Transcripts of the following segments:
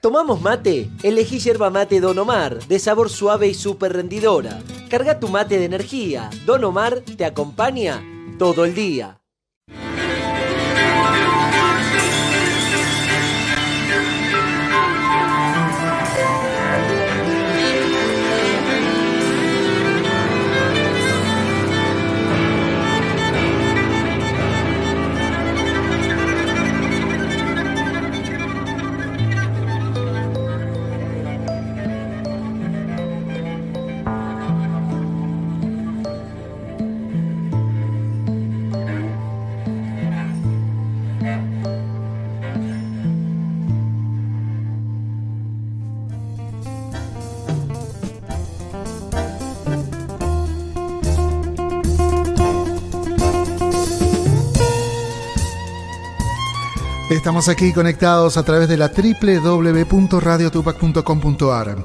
¿Tomamos mate? Elegí yerba mate Don Omar, de sabor suave y súper rendidora. Carga tu mate de energía. Don Omar te acompaña todo el día. Estamos aquí conectados a través de la www.radiotupac.com.ar.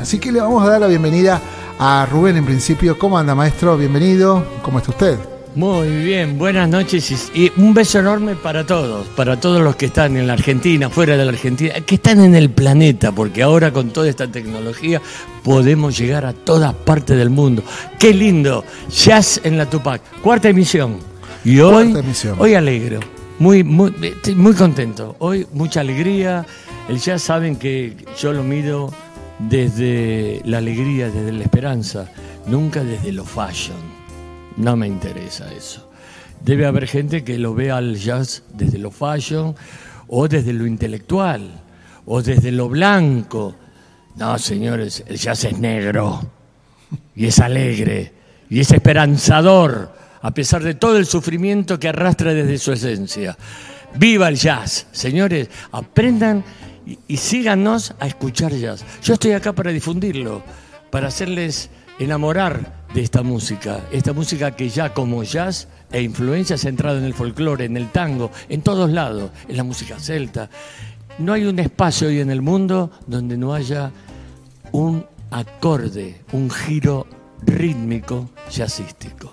Así que le vamos a dar la bienvenida a Rubén en principio. ¿Cómo anda, maestro? Bienvenido. ¿Cómo está usted? Muy bien, buenas noches y un beso enorme para todos, para todos los que están en la Argentina, fuera de la Argentina, que están en el planeta, porque ahora con toda esta tecnología podemos llegar a todas partes del mundo. Qué lindo, Jazz en la Tupac, cuarta emisión. Y hoy, hoy alegro, muy, muy, muy contento. Hoy mucha alegría. El ya saben que yo lo mido desde la alegría, desde la esperanza, nunca desde lo fashion. No me interesa eso. Debe haber gente que lo vea al jazz desde lo fashion o desde lo intelectual o desde lo blanco. No, señores, el jazz es negro y es alegre y es esperanzador a pesar de todo el sufrimiento que arrastra desde su esencia. Viva el jazz, señores, aprendan y, síganos a escuchar jazz. Yo estoy acá para difundirlo, para hacerles enamorar de esta música, esta música que ya como jazz e influencia centrada en el folclore, en el tango, en todos lados, en la música celta. No hay un espacio hoy en el mundo donde no haya un acorde, un giro rítmico jazzístico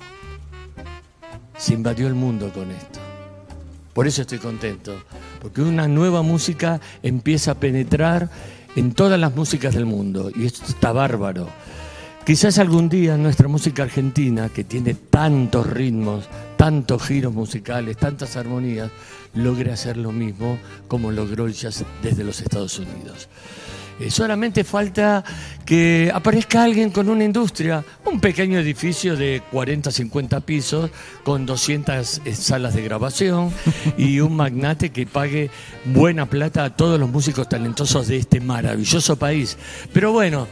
se invadió el mundo con esto. Por eso estoy contento, porque una nueva música empieza a penetrar en todas las músicas del mundo y esto está bárbaro. Quizás algún día nuestra música argentina, que tiene tantos ritmos, tantos giros musicales, tantas armonías, logre hacer lo mismo como logró el jazz desde los Estados Unidos. Eh, solamente falta que aparezca alguien con una industria, un pequeño edificio de 40, 50 pisos, con 200 eh, salas de grabación y un magnate que pague buena plata a todos los músicos talentosos de este maravilloso país. Pero bueno,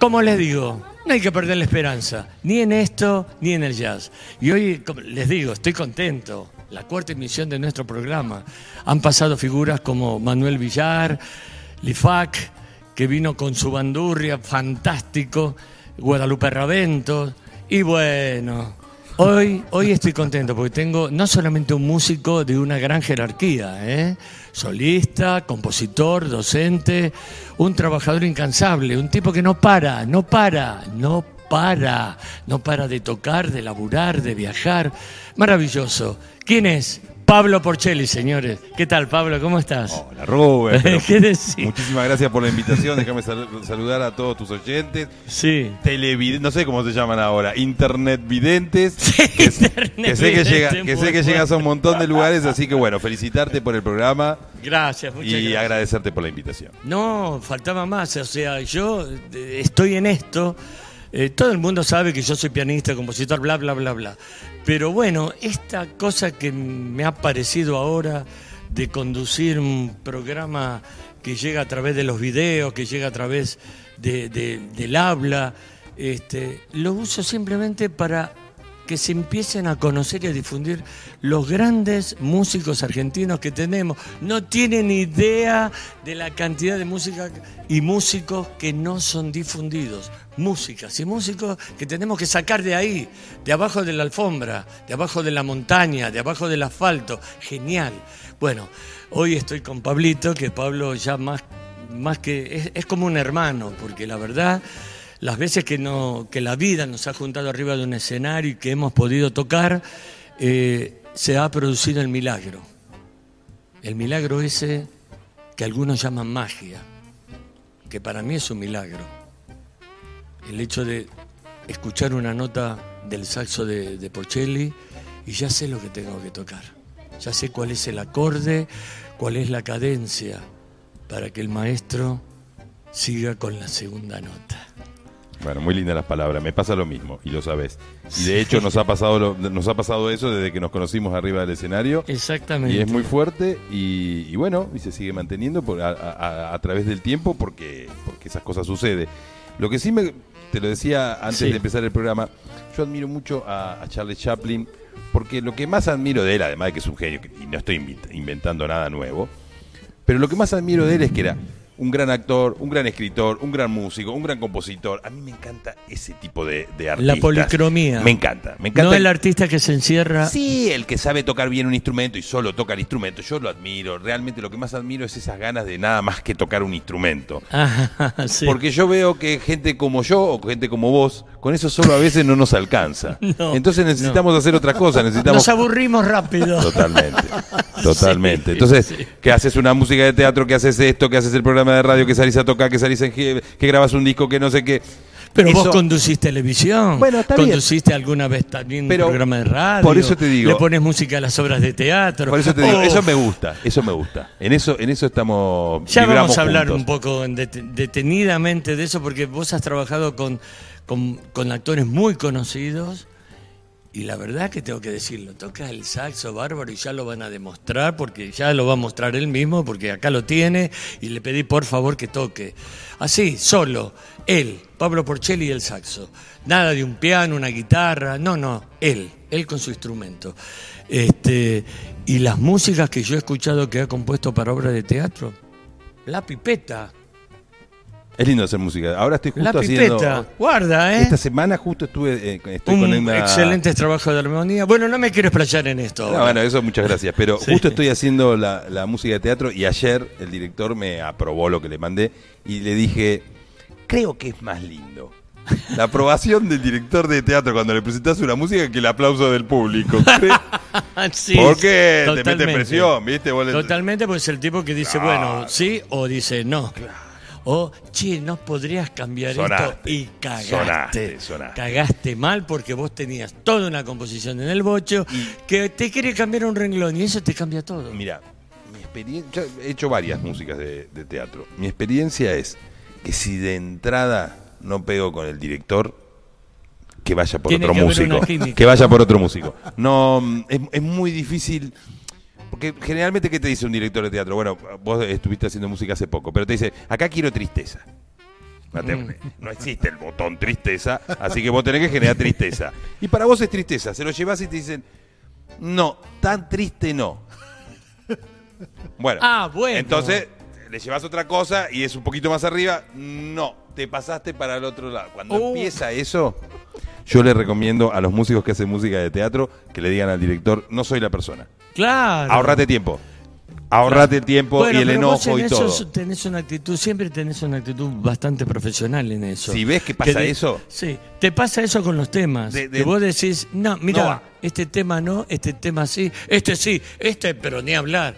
como les digo, no hay que perder la esperanza, ni en esto ni en el jazz. Y hoy les digo, estoy contento. La cuarta emisión de nuestro programa. Han pasado figuras como Manuel Villar, Lifac, que vino con su bandurria, fantástico, Guadalupe Ravento, y bueno, hoy, hoy estoy contento porque tengo no solamente un músico de una gran jerarquía, ¿eh? solista, compositor, docente, un trabajador incansable, un tipo que no para, no para, no para, no para de tocar, de laburar, de viajar. Maravilloso. ¿Quién es? Pablo Porcelli, señores. ¿Qué tal, Pablo? ¿Cómo estás? Hola, Rubén. ¿Qué decís? Muchísimas gracias por la invitación. Déjame saludar a todos tus oyentes. Sí. Televidentes, no sé cómo se llaman ahora. Internet videntes. que, sé que, llega, que sé que llegas a un montón de lugares, así que bueno, felicitarte por el programa. Gracias, muchas y agradecerte por la invitación. No, faltaba más. O sea, yo eh, estoy en esto. Eh, todo el mundo sabe que yo soy pianista, compositor, bla, bla, bla, bla. Pero bueno, esta cosa que me ha parecido ahora de conducir un programa que llega a través de los videos, que llega a través del habla, este, lo uso simplemente para que se empiecen a conocer y a difundir los grandes músicos argentinos que tenemos. No tienen idea de la cantidad de música y músicos que no son difundidos. Músicas y músicos que tenemos que sacar de ahí, de abajo de la alfombra, de abajo de la montaña, de abajo del asfalto. Genial. Bueno, hoy estoy con Pablito, que Pablo ya más, más que es, es como un hermano, porque la verdad las veces que, no, que la vida nos ha juntado arriba de un escenario y que hemos podido tocar, eh, se ha producido el milagro. El milagro ese que algunos llaman magia, que para mí es un milagro. El hecho de escuchar una nota del saxo de, de Porcelli y ya sé lo que tengo que tocar. Ya sé cuál es el acorde, cuál es la cadencia, para que el maestro siga con la segunda nota. Bueno, muy lindas las palabras. Me pasa lo mismo y lo sabes. Y de hecho nos ha pasado lo- nos ha pasado eso desde que nos conocimos arriba del escenario. Exactamente. Y es muy fuerte y, y bueno, y se sigue manteniendo por, a, a- a través del tiempo porque, porque esas cosas suceden. Lo que sí me, te lo decía antes Sí. de empezar el programa, yo admiro mucho a, a Charles Chaplin porque lo que más admiro de él, además de que es un genio, y no estoy inventando nada nuevo, pero lo que más admiro de él es que era un gran actor, un gran escritor, un gran músico, un gran compositor. A mí me encanta ese tipo de, de artistas. La policromía. Me encanta, me encanta. No el artista que se encierra. Sí, el que sabe tocar bien un instrumento y solo toca el instrumento, yo lo admiro. Realmente lo que más admiro es esas ganas de nada más que tocar un instrumento. Ah, sí. Porque yo veo que gente como yo o gente como vos, con eso solo a veces no nos alcanza. No, Entonces necesitamos hacer otra cosa, necesitamos... Nos aburrimos rápido. Totalmente, totalmente. Sí, Entonces, sí. que haces una música de teatro, que haces esto, que haces el programa de radio, que salís a tocar, que salís en que grabas un disco, que no sé qué. Pero vos conducís televisión. Bueno, está bien. Conduciste alguna vez también Pero un programa de radio. por eso te digo- Le pones música a las obras de teatro. Por eso te digo, Oh, eso me gusta, eso me gusta. En eso, en eso estamos. Ya vamos a hablar juntos. un poco det- detenidamente de eso, porque vos has trabajado con, con, con actores muy conocidos. Y la verdad que tengo que decirlo, toca el saxo bárbaro y ya lo van a demostrar, porque ya lo va a mostrar él mismo, porque acá lo tiene, y le pedí por favor que toque. Así, solo, él, Pablo Porcelli y el saxo. Nada de un piano, una guitarra, no, no, él, él con su instrumento. Este, y las músicas que yo he escuchado que ha compuesto para obras de teatro, La Pipeta, Es lindo hacer música. Ahora estoy La justo haciendo. Pipeta, guarda, ¿eh? Esta semana justo estuve. eh, estoy con Un una. excelente trabajo de armonía. Bueno, no me quiero explayar en esto. No, ahora. bueno, eso muchas gracias. Pero Sí. justo estoy haciendo la, la música de teatro y ayer el director me aprobó lo que le mandé y le dije, creo que es más lindo. La aprobación del director de teatro cuando le presentas una música que el aplauso del público. Sí, Porque te mete totalmente. presión, ¿viste? Le- Totalmente, pues es el tipo que dice, bueno, sí o dice no. O, che, no podrías cambiar esto y cagaste. sonaste, sonaste. Cagaste mal porque vos tenías toda una composición en el bocho que te quiere cambiar un renglón y eso te cambia todo. Mira, mi experiencia, he hecho varias músicas de, de teatro. Mi experiencia es que si de entrada no pego con el director, que vaya por Tiene otro que músico. Que vaya por otro músico. No, es, es muy difícil. Porque generalmente, ¿qué te dice un director de teatro? Bueno, vos estuviste haciendo música hace poco, pero te dice, acá quiero tristeza. No, te- Mm. no existe el botón tristeza, así que vos tenés que generar tristeza. Y para vos es tristeza, se lo llevas y te dicen, no, tan triste no. Bueno, Ah, bueno. entonces le llevas otra cosa y es un poquito más arriba, no, te pasaste para el otro lado. Cuando Oh. empieza eso, yo le recomiendo a los músicos que hacen música de teatro que le digan al director, no soy la persona. Claro. Ahorrate tiempo. Ahorrate tiempo Bueno, y el pero vos enojo en y eso todo. tenés una actitud, siempre tenés una actitud bastante profesional en eso. Si ves que pasa eso. Sí, te pasa eso con los temas. De- de- que vos decís, no, mira, No va. este tema no, este tema sí, este sí, este, pero ni hablar.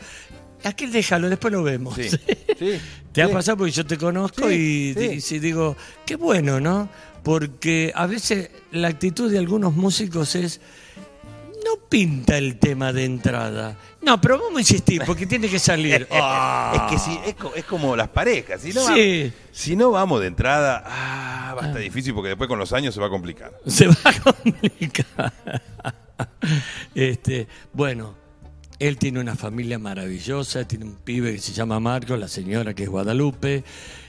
Aquel déjalo, después lo vemos. Sí, sí, Te ha pasado porque yo te conozco y, y digo, qué bueno, ¿no? Porque a veces la actitud de algunos músicos es, no pinta el tema de entrada. No, pero vamos a insistir, porque tiene que salir. Ah. Es que si, es, co- es como las parejas. Si no, Sí. va- si no vamos de entrada, ah, va a estar difícil porque después con los años se va a complicar. Se va a complicar. Este, bueno, él tiene una familia maravillosa, tiene un pibe que se llama Marco, la señora que es Guadalupe.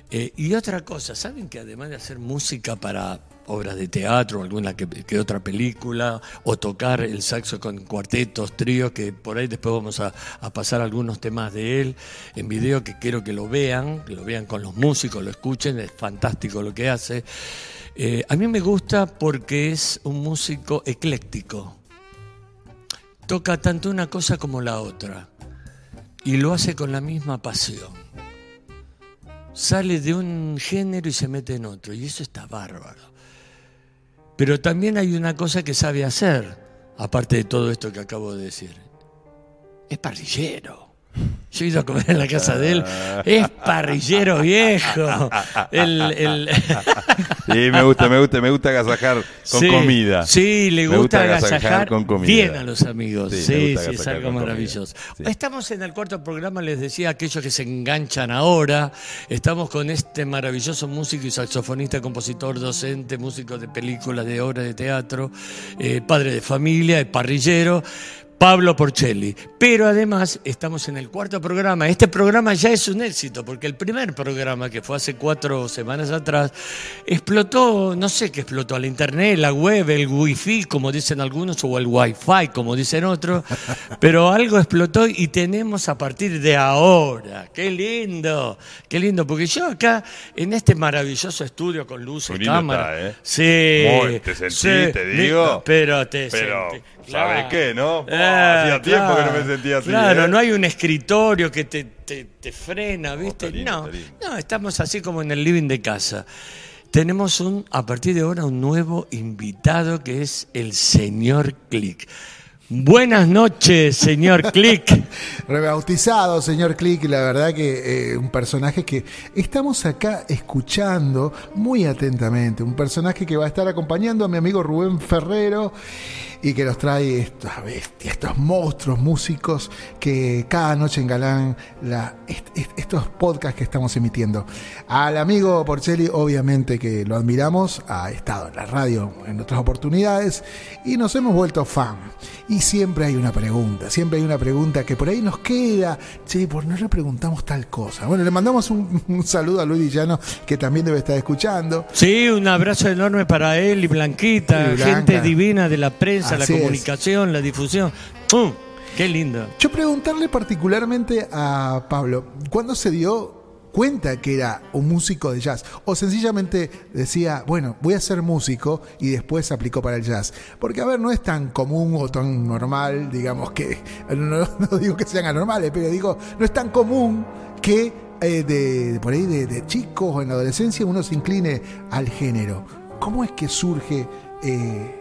eh, y otra cosa, ¿saben que además de hacer música para obras de teatro, alguna que, otra película, o tocar el saxo con cuartetos, tríos, que por ahí después vamos a, a pasar algunos temas de él en video que quiero que lo vean, que lo vean con los músicos, lo escuchen, es fantástico lo que hace. Eh, a mí me gusta porque es un músico ecléctico. Toca tanto una cosa como la otra. Y lo hace con la misma pasión. Sale de un género y se mete en otro. Y eso está bárbaro. Pero también hay una cosa que sabe hacer, aparte de todo esto que acabo de decir. Es parrillero. Yo he ido a comer en la casa de él. Es parrillero viejo. El, el- Sí, me gusta, me gusta, me gusta agasajar con Sí, comida. Sí, le Me gusta, agasajar agasajar con comida. bien a los amigos. Sí, Sí, gusta sí, es algo maravilloso. Sí. Estamos en el cuarto programa, les decía, aquellos que se enganchan ahora. Estamos con este maravilloso músico y saxofonista, compositor, docente, músico de películas, de obras de teatro, eh, padre de familia, eh, parrillero. Pablo Porcelli. Pero además estamos en el cuarto programa. Este programa ya es un éxito, porque el primer programa, que fue hace cuatro semanas atrás, explotó, no sé qué explotó, la internet, la web, el wifi, como dicen algunos, o el wifi, como dicen otros, pero algo explotó y tenemos a partir de ahora. ¡Qué lindo! ¡Qué lindo! Porque yo acá, en este maravilloso estudio con luces, cámara... está, ¿eh? Sí. Muy, te sentí, sí, te digo. Pero te Pero, sentí. ¿Sabes qué, no? Eh, hacía tiempo que no claro. me sentía así, Claro, ¿eh? no hay un escritorio que te, te- te frena, ¿viste? lindo, no, no, estamos así como en el living de casa. Tenemos un, a partir de ahora, un nuevo invitado que es el señor Click. Buenas noches, señor Click. Rebautizado, señor Click, la verdad que eh, un personaje que estamos acá escuchando muy atentamente, un personaje que va a estar acompañando a mi amigo Rubén Ferrero y que nos trae estas bestias, estos monstruos músicos que cada noche engalan la, est- est- estos podcasts que estamos emitiendo. Al amigo Porcelli, obviamente que lo admiramos, ha estado en la radio en otras oportunidades y nos hemos vuelto fan. Y siempre hay una pregunta, siempre hay una pregunta que por ahí nos queda, che, ¿por no le preguntamos tal cosa? Bueno, le mandamos un, un saludo a Luis Villano, que también debe estar escuchando. Sí, un abrazo enorme para él y Blanquita, Y Blanca. gente divina de la prensa, la Así comunicación, la difusión. ¡Pum! ¡Qué lindo! Yo preguntarle particularmente a Pablo, ¿cuándo se dio cuenta que era un músico de jazz? O sencillamente decía, bueno, voy a ser músico y después aplicó para el jazz. Porque, a ver, no es tan común o tan normal, digamos que, no, no digo que sean anormales, pero digo, no es tan común que eh, de, por ahí de, de chicos o en la adolescencia uno se incline al género. ¿Cómo es que surge... eh,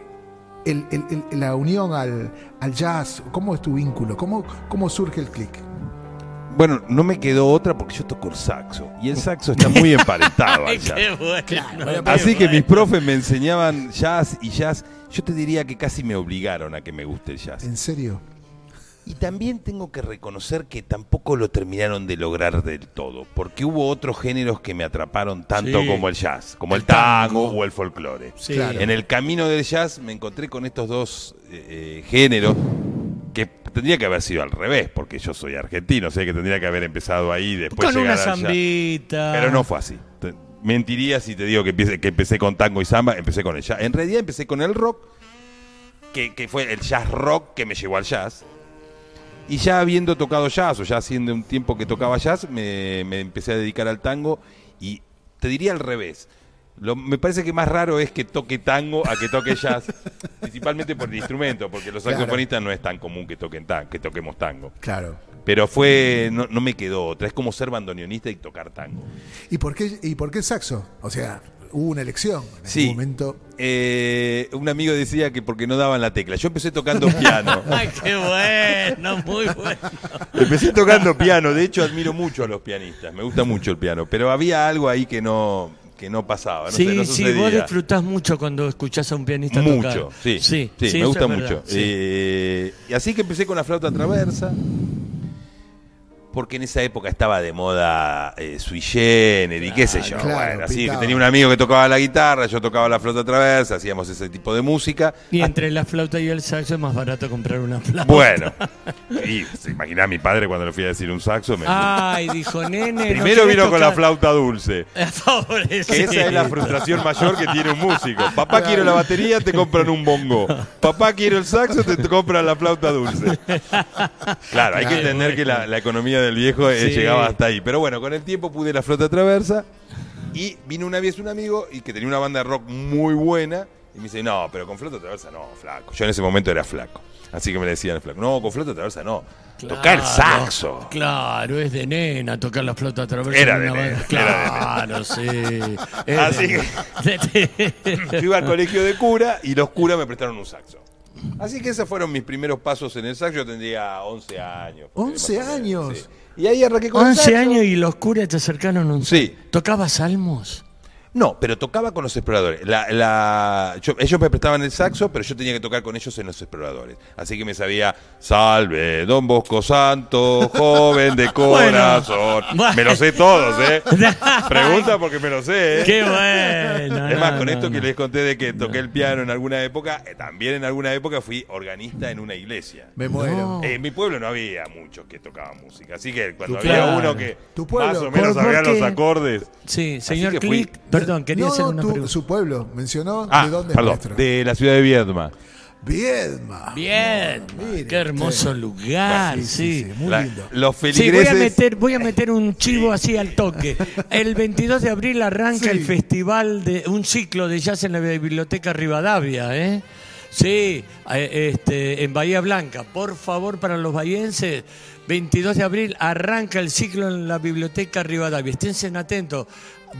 el- el- el- la unión al, al jazz? ¿Cómo es tu vínculo? ¿Cómo, cómo surge el click? Bueno, no me quedó otra porque yo toco el saxo. Y el saxo está muy emparentado al jazz. Así que mis profes me enseñaban jazz y jazz. Yo te diría que casi me obligaron a que me guste el jazz. ¿En serio? Y también tengo que reconocer que tampoco lo terminaron de lograr del todo, porque hubo otros géneros que me atraparon tanto Sí. como el jazz, como el, El tango, tango. o el folclore. Sí. Claro. En el camino del jazz me encontré con estos dos eh, eh, géneros que tendría que haber sido al revés, porque yo soy argentino, sé que tendría que haber empezado ahí después Con una llegar jazz. zambita. Pero no fue así. Mentiría si te digo que empecé, que empecé con tango y samba, empecé con el jazz. En realidad empecé con el rock, que, que fue el jazz rock que me llevó al jazz. Y ya habiendo tocado jazz, o ya haciendo un tiempo que tocaba jazz, me, me empecé a dedicar al tango y te diría al revés. Lo, me parece que más raro es que toque tango a que toque jazz, principalmente por el instrumento, porque los Claro. saxofonistas no es tan común que toquen tan, que toquemos tango. Claro. Pero fue, no, no me quedó otra, es como ser bandoneonista y tocar tango. ¿Y por qué, y por qué el saxo? O sea, hubo una elección en Sí. ese momento. Eh, un amigo decía que porque no daban la tecla. Yo empecé tocando piano. ¡Ay, qué bueno! Muy bueno. empecé tocando piano. De hecho, admiro mucho a los pianistas. Me gusta mucho el piano. Pero había algo ahí que no, que no pasaba. No sí, sé, no sí, vos disfrutás mucho cuando escuchás a un pianista Mucho, tocar. sí, sí, sí, me gusta mucho. sí. Eh, y así que empecé con la flauta traversa. Porque en esa época estaba de moda eh, sui generis, qué sé yo. Claro, bueno, así que tenía un amigo que tocaba la guitarra, yo tocaba la flauta traversa, hacíamos ese tipo de música. Y entre la flauta y el saxo es más barato comprar una flauta. Bueno, y se imaginá a mi padre cuando le fui a decir un saxo. me- Ay, dijo nene. ¿no Primero vino con la flauta dulce. Que esa es la frustración mayor que tiene un músico. Papá quiero la batería, te compran un bongo. Papá quiero el saxo, te compran la flauta dulce. Claro, hay que Claro, entender que la, la economía del viejo eh, Sí. llegaba hasta ahí. Pero bueno, con el tiempo pude la flauta traversa y vino una vez un amigo y que tenía una banda de rock muy buena y me dice, no, pero con flauta traversa no, flaco. Yo en ese momento era flaco. Así que me decían flaco, no, con flauta traversa no. Tocar Claro, saxo. Claro, es de nena tocar la flauta a través Era de nena, Claro, sí. Así de- Yo iba al colegio de cura y los curas me prestaron un saxo. Así que esos fueron mis primeros pasos en el sax. Yo tendría 11 años. por ahí, 11 más o menos, años. sí. Y ahí arranqué con el 11 saxo. años y los curas te acercaron un Sí. ¿Tocabas salmos? No, pero tocaba con los exploradores. La, la- yo- ellos me prestaban el saxo, pero yo tenía que tocar con ellos en los exploradores. Así que me sabía, salve, don Bosco Santo, joven de corazón. Bueno. Me lo sé todos, ¿eh? Pregunta porque me lo sé, ¿eh? Qué bueno. Es más, no, con no, esto que les conté de que toqué el piano en alguna época, eh, también en alguna época fui organista en una iglesia. Me muero. Eh, en mi pueblo no había muchos que tocaban música, así que cuando Tu había claro. uno que más o menos ¿Por- por sabía los acordes. Sí, señor que fui- Click, perdón, quería no, hacer una tu- pregunta. su pueblo, mencionó Ah, de dónde es perdón, nuestro. de la ciudad de Viedma. Viedma. Bien, Mire qué hermoso usted. lugar, Sí, sí, sí. sí, muy La- lindo. los Sí, voy feligreses. a meter, voy a meter un chivo así al toque. El 22 de abril arranca Sí. el festival de un ciclo de jazz en la biblioteca Rivadavia, ¿eh? Sí, eh, este, en Bahía Blanca. Por favor, para los bahienses, 22 de abril arranca el ciclo en la biblioteca Rivadavia. Esténse atentos.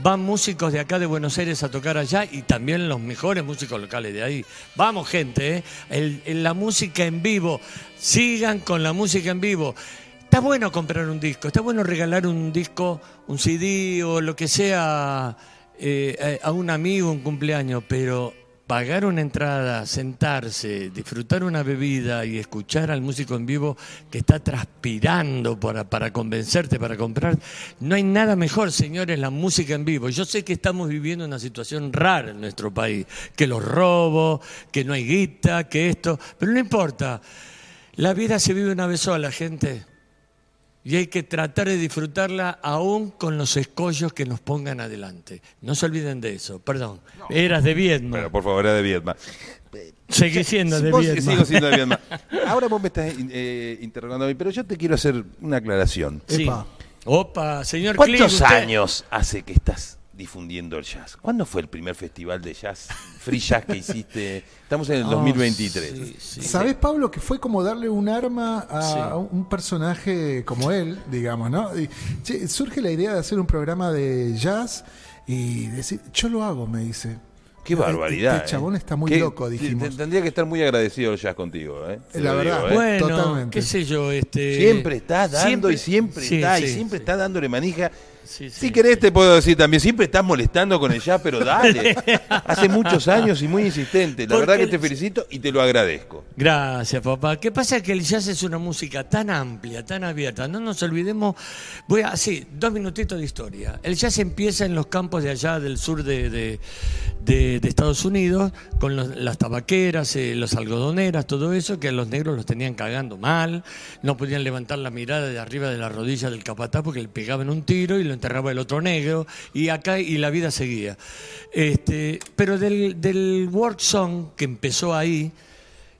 Van músicos de acá de Buenos Aires a tocar allá y también los mejores músicos locales de ahí. Vamos, gente, ¿eh? La música en vivo. Sigan con la música en vivo. Está bueno comprar un disco, está bueno regalar un disco, un CD o lo que sea eh, a un amigo, un cumpleaños, pero pagar una entrada, sentarse, disfrutar una bebida y escuchar al músico en vivo que está transpirando para, para convencerte, para comprar, no hay nada mejor, señores, la música en vivo. Yo sé que estamos viviendo una situación rara en nuestro país, que los robos, que no hay guita, que esto, pero no importa. La vida se vive una vez sola, gente. Y hay que tratar de disfrutarla aún con los escollos que nos pongan adelante. No se olviden de eso. Perdón. Eras de Viedma. Bueno, por favor, era de Viedma. Seguí siendo de Viedma. Sigo siendo de Viedma. Ahora vos me estás eh, interrogando a mí, pero yo te quiero hacer una aclaración. Sí. Epa. Opa, señor ¿Cuántos Clint, usted- años hace que estás difundiendo el jazz? ¿Cuándo fue el primer festival de jazz, free jazz que hiciste? Estamos en el Ah, 2023. sí, sí. ¿Sabés, Pablo, que fue como darle un arma a Sí. un personaje como él, digamos, ¿no? Y, che, surge la idea de hacer un programa de jazz y decir, yo lo hago, me dice. Qué barbaridad. Este chabón ¿eh? está muy Qué- loco, dijimos. te- Tendría que estar muy agradecido el jazz contigo, ¿eh? La verdad. digo, ¿eh? Bueno, Totalmente. qué sé yo, este... Siempre está dando siempre- y siempre Sí, está sí, y siempre sí. está dándole manija. Sí, Si querés sí. te puedo decir también, siempre estás molestando con el jazz, pero dale. Hace muchos años y muy insistente. La Porque verdad que te felicito y te lo agradezco. Gracias, papá. ¿Qué pasa? Que el jazz es una música tan amplia, tan abierta. No nos olvidemos. Voy a. Sí, dos minutitos de historia. El jazz empieza en los campos de allá del sur de, de- de- de Estados Unidos, con los- las tabaqueras, eh, los algodoneras, todo eso, que a los negros los tenían cagando mal. No podían levantar la mirada de arriba de la rodilla del capataz porque le pegaban un tiro y lo enterraba el otro negro. Y acá, y la vida seguía. Este, pero del, del work song que empezó ahí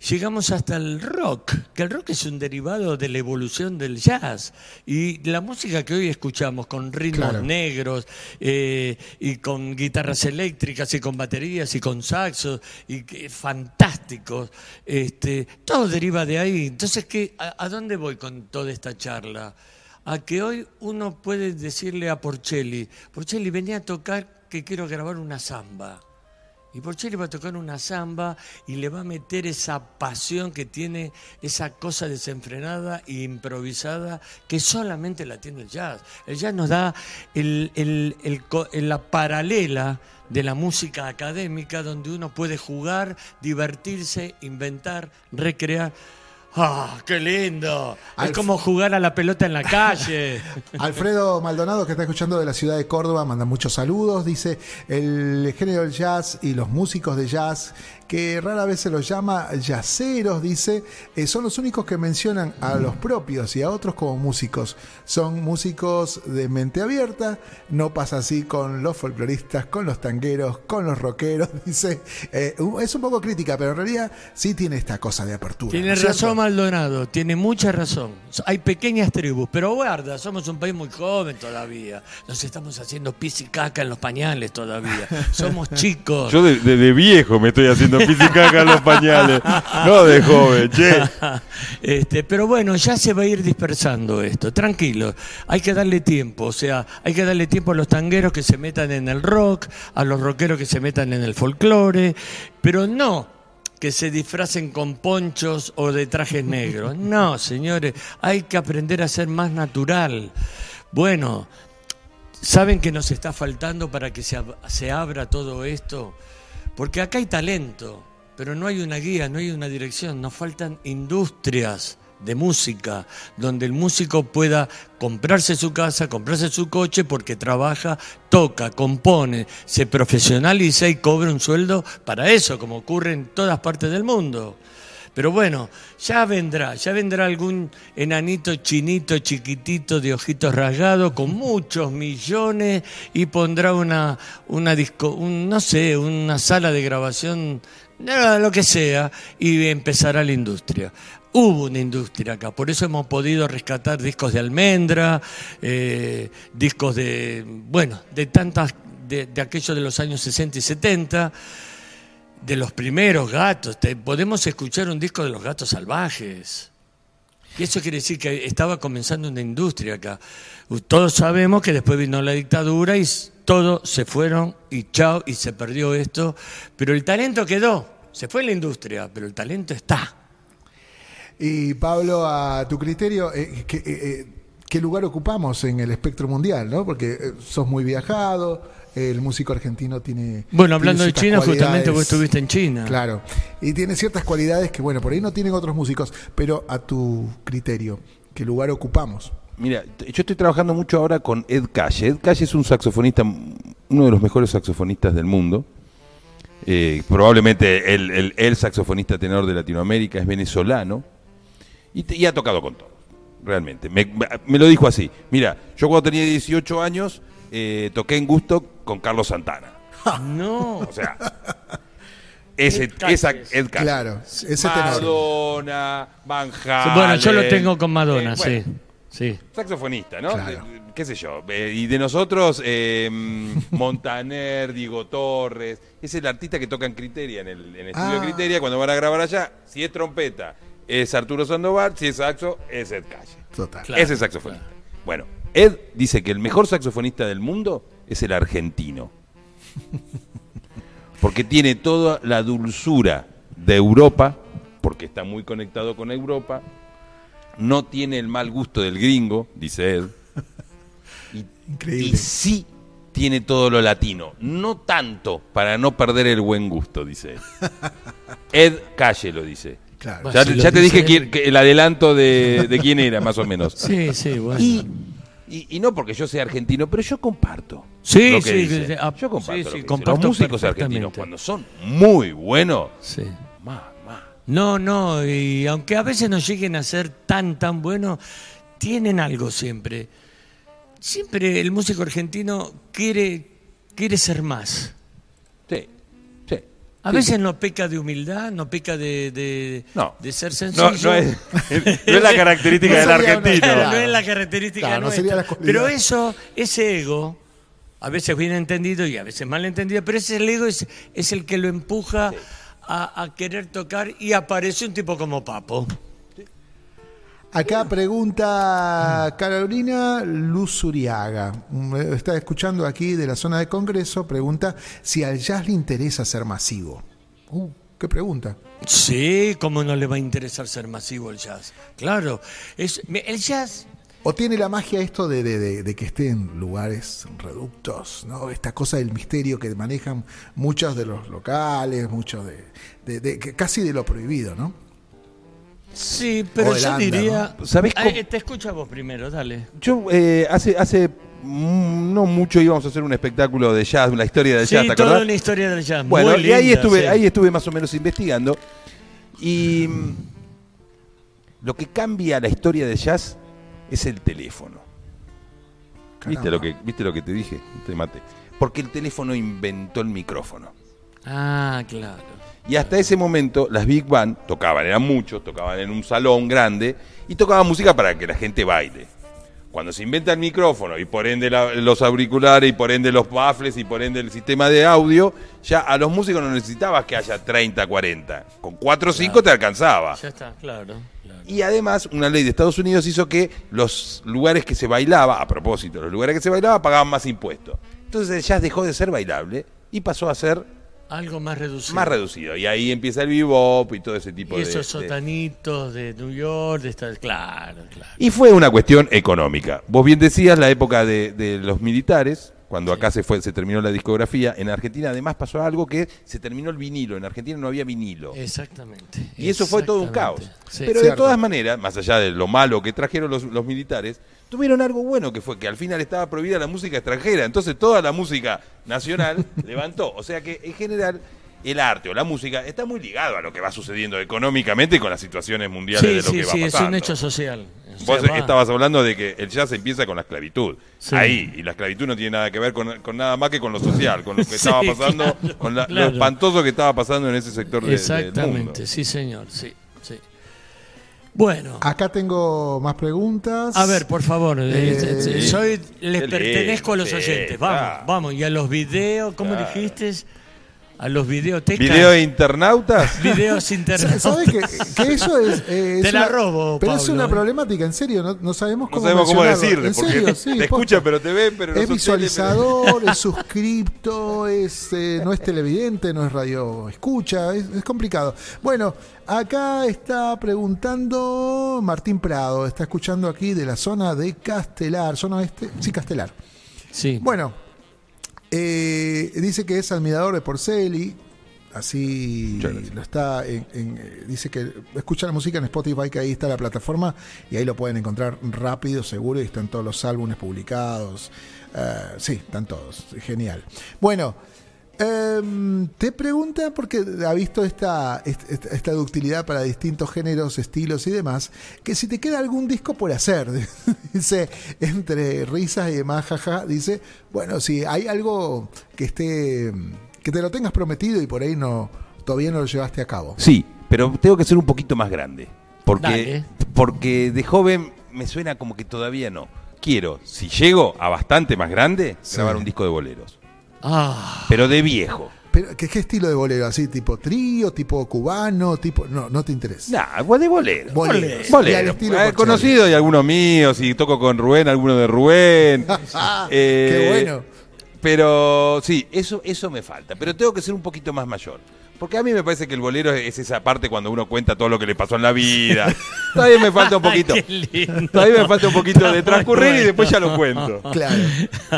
llegamos hasta el rock, que el rock es un derivado de la evolución del jazz. Y la música que hoy escuchamos con ritmos Claro. negros eh, y con guitarras eléctricas y con baterías y con saxos y que- fantásticos, este, todo deriva de ahí. Entonces, ¿qué, a, a dónde voy con toda esta charla? A que hoy uno puede decirle a Porcelli, Porcelli, venía a tocar que quiero grabar una samba. Y Porcelli va a tocar una samba y le va a meter esa pasión que tiene, esa cosa desenfrenada e improvisada que solamente la tiene el jazz. El jazz nos da el- el- la paralela de la música académica donde uno puede jugar, divertirse, inventar, recrear. ¡Ah, qué lindo! Es como jugar a la pelota en la calle. Alfredo Maldonado, que está escuchando de la ciudad de Córdoba, manda muchos saludos. Dice: el género del jazz y los músicos de jazz, que rara vez se los llama jazzeros, dice, eh, son los únicos que mencionan a los propios y a otros como músicos. Son músicos de mente abierta, no pasa así con los folcloristas, con los tangueros, con los rockeros. Dice: eh, es un poco crítica, pero en realidad sí tiene esta cosa de apertura. ¿no Tiene razón Maldonado, tiene mucha razón. Hay pequeñas tribus, pero guarda, somos un país muy joven todavía. Nos estamos haciendo pis y caca en los pañales todavía. Somos chicos. Yo de, de- de viejo me estoy haciendo pisicaca los pañales, no de joven, che. Este, pero bueno, ya se va a ir dispersando esto, tranquilo. Hay que darle tiempo, o sea, hay que darle tiempo a los tangueros que se metan en el rock, a los rockeros que se metan en el folclore, pero no que se disfracen con ponchos o de trajes negros. No, señores, hay que aprender a ser más natural. Bueno, ¿saben que nos está faltando para que se, se abra todo esto? Porque acá hay talento, pero no hay una guía, no hay una dirección, nos faltan industrias de música, donde el músico pueda comprarse su casa, comprarse su coche, porque trabaja, toca, compone, se profesionaliza y cobra un sueldo para eso, como ocurre en todas partes del mundo. Pero bueno, ya vendrá, ya vendrá algún enanito chinito, chiquitito, de ojitos rasgados, con muchos millones, y pondrá una, una disco, un, no sé, una sala de grabación, nada, lo que sea, y empezará la industria. Hubo una industria acá, por eso hemos podido rescatar discos de almendra, eh, discos de, bueno, de tantas, de, de aquellos de los años 60 y 70 de los primeros gatos. Te- podemos escuchar un disco de los gatos salvajes. Y eso quiere decir que estaba comenzando una industria acá. Todos sabemos que después vino la dictadura y todos se fueron y chao y se perdió esto. Pero el talento quedó. Se fue la industria, pero el talento está. Y Pablo, a tu criterio, eh, ¿qué, eh, eh, qué lugar ocupamos en el espectro mundial? ¿no? Porque sos muy viajado, el músico argentino tiene. Bueno, hablando tiene de China, justamente vos estuviste en China. Claro. Y tiene ciertas cualidades que, bueno, por ahí no tienen otros músicos, pero a tu criterio, ¿qué lugar ocupamos? Mira, yo estoy trabajando mucho ahora con Ed Calle. Ed Calle es un saxofonista, uno de los mejores saxofonistas del mundo. Eh, probablemente el, el- el saxofonista tenor de Latinoamérica es venezolano y, te- y ha tocado con todo, realmente. Me, me- me lo dijo así. Mira, yo cuando tenía 18 años eh, toqué en gusto con Carlos Santana. No. O sea, ese, Ed Calle. esa Ed Calle. Claro, ese. Madonna, Van Halen. Bueno, yo lo tengo con Madonna, Eh, bueno, sí. Sí. Saxofonista, ¿no? Claro. Eh, ¿Qué sé yo? eh, y de nosotros, eh, Montaner, Diego Torres. Es el artista que toca en Criteria, en el, en el estudio Ah. de Criteria, cuando van a grabar allá. Si es trompeta, es Arturo Sandoval. Si es saxo, es Ed Calle. Total. Claro, Ese es saxofonista. Bueno, Ed dice que el mejor saxofonista del mundo es el argentino. Porque tiene toda la dulzura de Europa, porque está muy conectado con Europa. No tiene el mal gusto del gringo, dice Ed. Y, Increíble. y sí tiene todo lo latino. No tanto para no perder el buen gusto, dice Ed. Ed Calle lo dice. Claro. Ya, si lo ya te dice dije él. que el adelanto de, de quién era, más o menos. Sí, sí, bueno. Y, y, y no porque yo sea argentino, pero yo comparto. Sí, lo que sí, dice. sí, sí, ah, yo comparto. sí, lo sí, que dice. comparto Los músicos argentinos, cuando son muy buenos, Sí. más, más. No, no, y aunque a veces no lleguen a ser tan, tan buenos, tienen algo siempre. Siempre el músico argentino quiere, quiere ser más. A veces no peca de humildad, no peca de, de, No. de ser sencillo. No, no, es, no es la característica del una- argentino. Claro, no es la característica Claro, nuestra. la pero eso, ese ego, a veces bien entendido y a veces mal entendido, pero ese ego es, es el que lo empuja a, a querer tocar y aparece un tipo como Papo. Acá pregunta Carolina Luzuriaga. Mm, Está escuchando aquí de la zona de Congreso. Pregunta si al jazz le interesa ser masivo. Uh, qué pregunta. Sí, ¿cómo no le va a interesar ser masivo el jazz? Claro, es, el jazz ¿O tiene la magia esto de, de- de- de que esté en lugares reductos? ¿no? Esta cosa del misterio que manejan muchos de los locales, muchos de, casi de lo prohibido, ¿no? Sí, pero O yo diría. ¿no? ¿Sabés Ay, te escucho a vos primero, dale. Yo eh, hace, hace mm, no mucho íbamos a hacer un espectáculo de jazz, una historia de Sí, jazz, ¿te toda acordás? una historia del jazz. Bueno, muy y ahí estuve, sí. ahí estuve más o menos investigando. Y mm, lo que cambia la historia de jazz es el teléfono. ¿Viste lo, que, ¿Viste lo que te dije? Te maté. Porque el teléfono inventó el micrófono. Ah, claro. Y hasta ese momento las Big Band tocaban, eran muchos, tocaban en un salón grande y tocaban música para que la gente baile. Cuando se inventa el micrófono y por ende la- los auriculares y por ende los baffles y por ende el sistema de audio, ya a los músicos no necesitabas que haya 30, 40. Con 4 o 5 te alcanzaba. Ya está, claro. claro. Y además, una ley de Estados Unidos hizo que los lugares que se bailaba, a propósito, los lugares que se bailaba pagaban más impuestos. Entonces jazz dejó de ser bailable y pasó a ser Algo más reducido. más reducido. Y ahí empieza el bebop y todo ese tipo Y de, esos de- sotanitos de New York, de esta, claro, claro. Y fue una cuestión económica. Vos bien decías la época de, de los militares, cuando acá se fue, se terminó la discografía. En Argentina además pasó algo que se terminó el vinilo. En Argentina no había vinilo. Exactamente. Y eso fue todo un caos. Sí. Pero de todas maneras, más allá de lo malo que trajeron los, los militares, tuvieron algo bueno que fue que al final estaba prohibida la música extranjera. Entonces toda la música nacional levantó. O sea que en general el arte o la música está muy ligado a lo que va sucediendo económicamente con las situaciones mundiales Sí, de lo sí, que va sí, es pasando. un hecho social. O Vos sea, va- estabas hablando de que el jazz empieza con la esclavitud. Sí. Ahí, y la esclavitud no tiene nada que ver con, con nada más que con lo social, con lo que Sí, estaba pasando, claro, con la- claro. lo espantoso que estaba pasando en ese sector de, del mundo. Exactamente, sí, señor, sí. Bueno, Acá tengo más preguntas. a ver, por favor, eh, Eh, soy, les pertenezco a los oyentes. Vamos, vamos, y a los videos, ¿cómo dijiste? A los videotecas. ¿Video de internautas? videos internautas. ¿Sabes que, que eso es. eh, Te es la una- robo, Pero es una ¿eh? problemática, en serio. No, no sabemos No cómo sabemos cómo decirle, ¿En porque serio? te Sí, escucha posta. pero te ve, pero no Es sos tele, pero- visualizador, es suscripto, es, eh, no es televidente, no es radio escucha, es, es complicado. Bueno, acá está preguntando Martín Prado, está escuchando aquí de la zona de Castelar, zona oeste, sí, Castelar. Sí. Bueno, eh, dice que es admirador de Porceli. Así lo está. en- en- eh, dice que escucha la música en Spotify, que ahí está la plataforma y ahí lo pueden encontrar rápido, seguro. Y están todos los álbumes publicados. Eh, sí, están todos. Genial. Bueno, em, te pregunta, porque ha visto esta, esta, esta ductilidad para distintos géneros, estilos y demás, que si te queda algún disco por hacer. dice, entre risas y demás, jaja, dice, bueno, si hay algo que esté, que te lo tengas prometido y por ahí no, todavía no lo llevaste a cabo. Sí, pero tengo que ser un poquito más grande. Porque, Dale. porque de joven me suena como que todavía no. Quiero, si llego a bastante más grande, Sí. grabar un disco de boleros. Ah, Pero de viejo. Pero, ¿qué, qué estilo de bolero? ¿Así tipo trío, tipo cubano, tipo... No, no te interesa. Nah, pues de bolero. Bolero. Bolero. Eh, conocido y algunos míos, y toco con Rubén, alguno de Rubén. Eh, Qué bueno. Pero sí, eso, eso me falta. Pero tengo que ser un poquito más mayor. Porque a mí me parece que el bolero es esa parte cuando uno cuenta todo lo que le pasó en la vida. Todavía me falta un poquito. qué lindo. Todavía me falta un poquito de transcurrir y después ya lo cuento. Claro.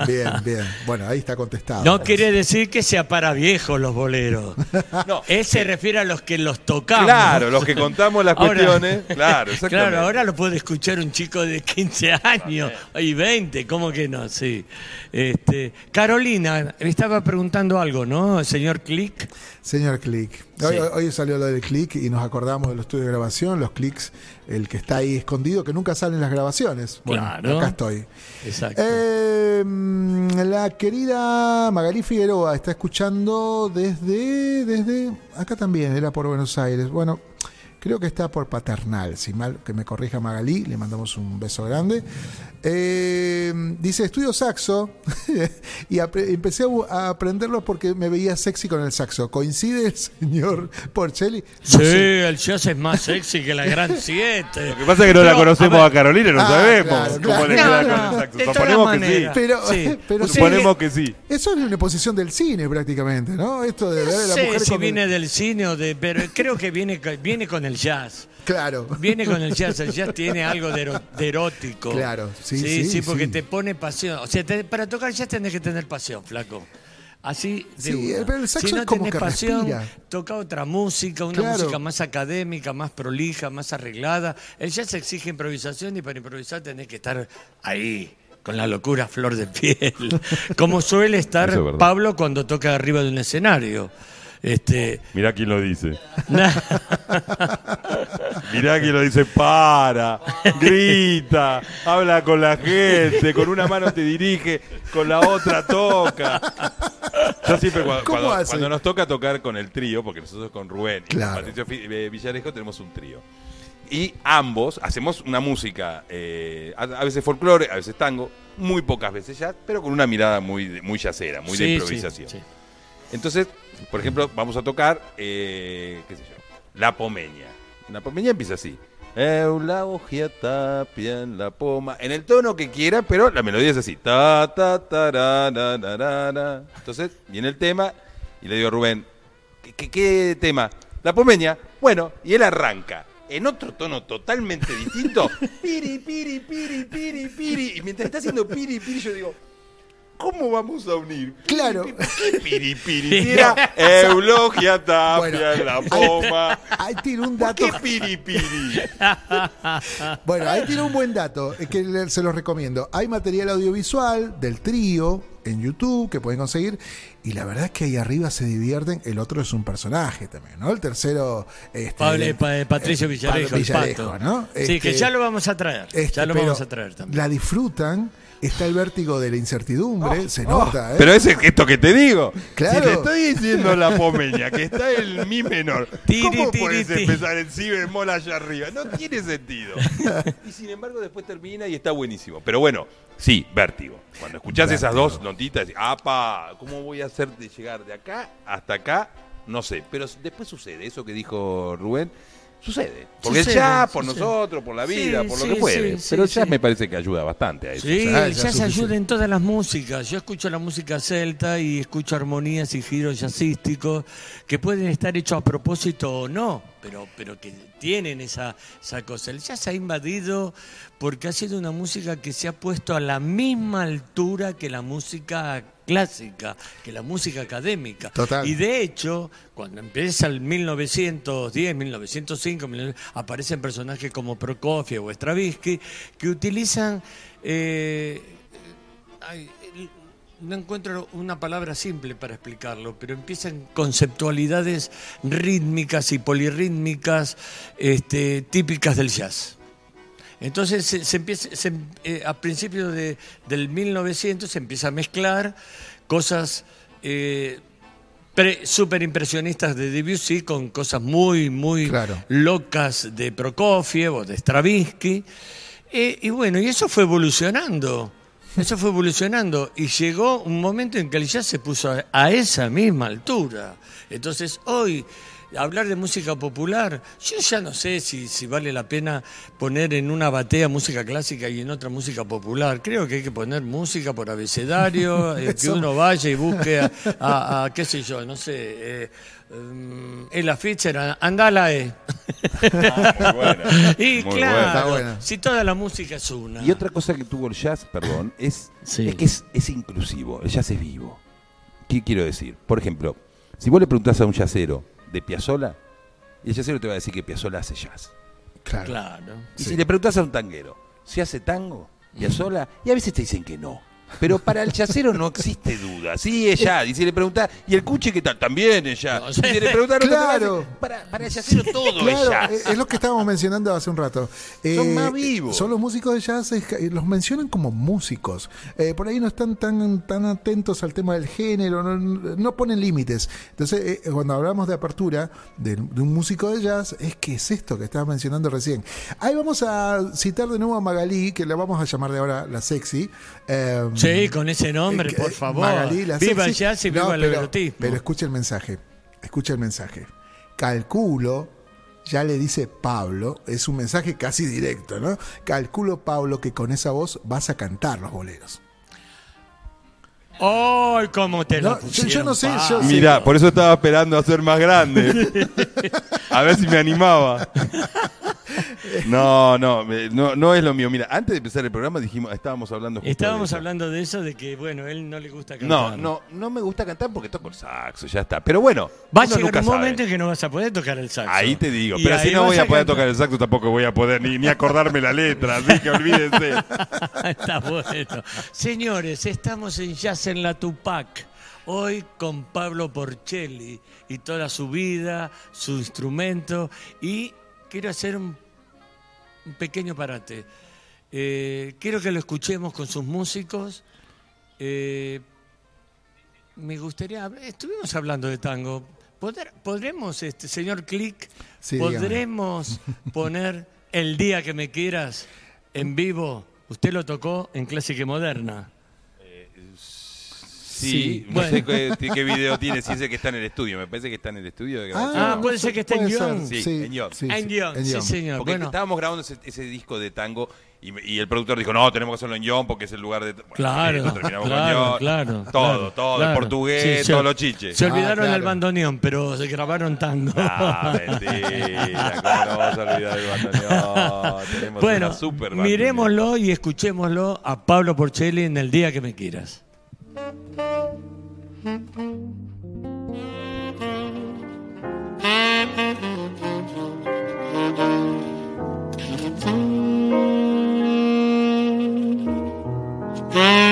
Bien, bien. Bueno, ahí está contestado. No quiere decir que sea para viejos los boleros. No, Él se refiere a los que los tocamos. Claro, los que contamos las Ahora- cuestiones. Claro, exactamente. Claro, ahora lo puede escuchar un chico de 15 años y 20, ¿cómo que no? Sí. Este, Carolina, me estaba preguntando algo, ¿no, señor Click? Señor Click. Hoy, Sí. hoy salió lo del click y nos acordamos de los estudios de grabación, los clics, el que está ahí escondido, que nunca salen las grabaciones. Bueno, Claro. acá estoy. Exacto. Eh, la querida Magalí Figueroa está escuchando desde, desde acá también, era por Buenos Aires. Bueno, creo que está por Paternal, si mal que me corrija Magalí, le mandamos un beso grande. Eh, dice, estudio saxo y empecé a, aprenderlo porque me veía sexy con el saxo. ¿Coincide el señor Porcelli? No sí, sé. el jazz es más sexy que la Gran 7. Lo que pasa es que no la conocemos a a, Carolina, no Ah, sabemos claro, cómo claro. le queda no, con el saxo. de Suponemos que sí. Pero, Sí. pero Suponemos que sí. Eso es una posición del cine prácticamente, ¿no? Esto de ver a No la sé mujer si con el- viene del cine o de... Pero creo que viene, viene con el jazz. Claro. Viene con el jazz, el jazz tiene algo de, ero- de erótico. Claro, sí, sí, sí, porque sí. te pone pasión. O sea, te- para tocar jazz tenés que tener pasión, flaco. Así de Sí, una. pero el saxo si no es como tenés que pasión, respira. toca otra música, una Claro. música más académica, más prolija, más arreglada. El jazz exige improvisación y para improvisar tenés que estar ahí, con la locura a flor de piel. Como suele estar es. Pablo cuando toca arriba de un escenario. Este, Mirá quién lo dice. Mirá quién lo dice, para, grita, habla con la gente, con una mano te dirige, con la otra toca. Yo siempre cuando, ¿Cómo cuando- hace? cuando nos toca tocar con el trío, porque nosotros con Rubén y Claro. con Patricio eh, Villarejo tenemos un trío. Y ambos hacemos una música, eh, a, a veces folclore, a veces tango, muy pocas veces jazz, pero con una mirada muy, muy jazzera, muy sí, de sí, improvisación. sí. Entonces, por ejemplo, vamos a tocar, eh, qué sé yo, La Pomeña. La Pomeña empieza así. Eulagia tapia en la poma. En el tono que quiera, pero la melodía es así. Ta, ta, ta, ra, ra, ra, ra. Entonces, viene el tema y le digo a Rubén, ¿qué, qué- qué tema? La pomeña. Bueno, y él arranca. En otro tono totalmente distinto. Piri, piri, piri, piri, piri. Y mientras está haciendo piri, piri, yo digo, ¿cómo vamos a unir? Claro. ¿Por qué piri, piri? Si era Eulogia Tapia Bueno, en la poma. Ahí tiene un ¿Por dato. qué piri, piri? Bueno, ahí tiene un buen dato eh, que se los recomiendo. Hay material audiovisual del trío en YouTube que pueden conseguir y la verdad es que ahí arriba se divierten. El otro es un personaje también, ¿no? El tercero. Este, Pablo, pa- eh, Patricio Villarejo, el Villarejo, pato. ¿no? Sí, que Este, ya lo vamos a traer. este, ya lo pero vamos a traer también. La disfrutan. Está el vértigo de la incertidumbre, se nota, ¿eh? Pero ese es esto que te digo. Claro. Si le estoy diciendo la pomeña que está el mi menor, ¿cómo tiri, puedes tiri. empezar en si bemol allá arriba? No tiene sentido. Y sin embargo después termina y está buenísimo. Pero bueno, sí, vértigo. Cuando escuchás esas dos notitas, apa, ¿cómo voy a hacer de llegar de acá hasta acá? No sé. Pero después sucede, eso que dijo Rubén. Sucede. Porque Sucede, ya, por sucede. nosotros, por la vida, Sí, por lo sí, que fuere. sí, Pero sí, ya sí. me parece que ayuda bastante a eso. Sí, ya el jazz ayuda en todas las músicas. Yo escucho la música celta y escucho armonías y giros jazzísticos que pueden estar hechos a propósito o no, pero, pero que tienen esa, esa cosa. El jazz ha invadido porque ha sido una música que se ha puesto a la misma altura que la música clásica, que la música académica. Total. Y de hecho, cuando empieza el 1910, 1905, 1900, aparecen personajes como Prokofiev o Stravinsky que utilizan, eh, ay, el- no encuentro una palabra simple para explicarlo, pero empiezan conceptualidades rítmicas y polirrítmicas este, típicas del jazz. Entonces se, se empieza, se, eh, a principios de, del 1900 se empieza a mezclar cosas eh, super impresionistas de Debussy con cosas muy, muy Claro. locas de Prokofiev o de Stravinsky. Eh, y bueno, y eso fue evolucionando. Eso fue evolucionando y llegó un momento en que el jazz se puso a, a esa misma altura. Entonces hoy hablar de música popular, yo ya no sé si, si vale la pena poner en una batea música clásica y en otra música popular. Creo que hay que poner música por abecedario, eh, que uno vaya y busque a, a- a, qué sé yo, no sé, eh, um, Ella Fitzgerald, andala eh. Muy buena, y muy claro, buena. si toda la música es una. Y otra cosa que tuvo el jazz, perdón, es, Sí. es que es, es inclusivo. El jazz es vivo. ¿Qué quiero decir? Por ejemplo, si vos le preguntás a un jazzero de Piazzolla, el jazzero te va a decir que Piazzolla hace jazz. Claro. Claro. Y si le preguntás a un tanguero, ¿si hace tango? Piazzolla, y a veces te dicen que no. Pero para el jazzero no existe duda. Sí, es jazz. Y si le preguntás, ¿y el cuche qué tal? También es jazz. No, Y si le preguntás, Claro. para, para el jazzero todo es Claro, jazz. es es lo que estábamos mencionando hace un rato. Son más vivos. Son los músicos de jazz, los mencionan como músicos. Eh, por ahí no están tan, tan atentos al tema del género, no, no ponen límites. Entonces, eh, cuando hablamos de apertura de, de un músico de jazz, es que es esto que estabas mencionando recién. Ahí vamos a citar de nuevo a Magalí, que la vamos a llamar de ahora la sexy. Eh, Sí, con ese nombre, eh, por favor. Magalí, la viva el sexy. jazz y No, viva el pero- erotismo. Pero escucha el mensaje. Escucha el mensaje. Calculo, ya le dice Pablo, es un mensaje casi directo, ¿no? Calculo, Pablo, que con esa voz vas a cantar los boleros. ¡Ay, cómo te No, lo yo- yo pusieron, no sé, yo- Mira, por eso estaba esperando a ser más grande. A ver si me animaba. No, no, no, no es lo mío. Mira, antes de empezar el programa dijimos, estábamos hablando justo Estábamos de hablando de eso, de que, bueno, él no le gusta No, cantar. no, no me gusta cantar porque toco el saxo, ya está. Pero bueno, Va a llegar un momento en que no vas a poder tocar el saxo. Ahí te digo, Y pero si no voy a poder tocar el saxo tampoco voy a poder ni, ni acordarme la letra, así que olvídense. Está bueno. Señores, estamos en Jazz en la Tupac. Hoy con Pablo Porcelli y toda su vida, su instrumento. Y quiero hacer un, un pequeño parate. Eh, quiero que lo escuchemos con sus músicos. Eh, me gustaría. Estuvimos hablando de tango. ¿Podr- ¿Podremos, este, señor Click, Sí, dígame. podremos poner El día que me quieras en vivo? Usted lo tocó en Clásica Moderna. Sí, Sí, no bueno. sé qué, qué video tiene, si dice que está en el estudio, me parece que está en el estudio de grabación. Ah, puede ser que esté en guion. Sí, en guion. sí, En sí, guion, en sí, señor. Porque Bueno, estábamos grabando ese, ese disco de tango y, el productor dijo, no, tenemos que hacerlo en guion porque es el lugar de... Bueno, Claro, listo, terminamos con claro, guion. claro. Todo, claro, todo, claro. el portugués, todos los chiches. Se Ah, olvidaron claro. el bandoneón, pero se grabaron tango. Ah, mentira, ¿cómo no vamos a olvidar el bandoneón? Tenemos bueno, una super miremoslo y escuchémoslo a Pablo Porcelli en el día que me quieras. Mm-hmm.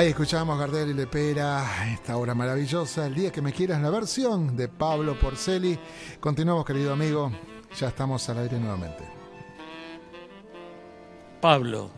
Ahí escuchamos Gardel y Lepera, esta obra maravillosa, El día que me quieras, la versión de Pablo Porceli. Continuamos, querido amigo, ya estamos al aire nuevamente. Pablo,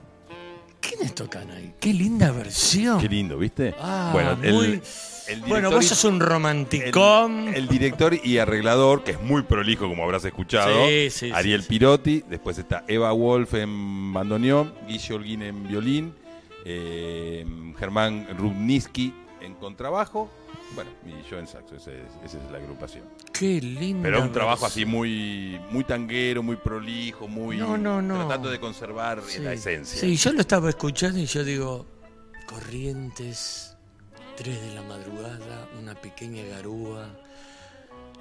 ¿Quiénes tocan ahí? Qué linda versión. Qué lindo, ¿viste? Ah, bueno, muy- el bueno, vos sos un romanticón. El, el director y arreglador, que es muy prolijo, como habrás escuchado. Sí, sí, sí, Ariel sí. Pirotti. Después está Eva Wolf en bandoneón. Guille Holguín en violín. Eh, Germán Rudnitsky en contrabajo. Bueno, y yo en saxo. ese es- esa es la agrupación. Qué lindo. Pero un trabajo así muy, muy tanguero, muy prolijo, muy. No, no, no. Tratando de conservar la esencia. Sí, yo lo estaba escuchando y yo digo, corrientes, 3 de la madrugada, una pequeña garúa,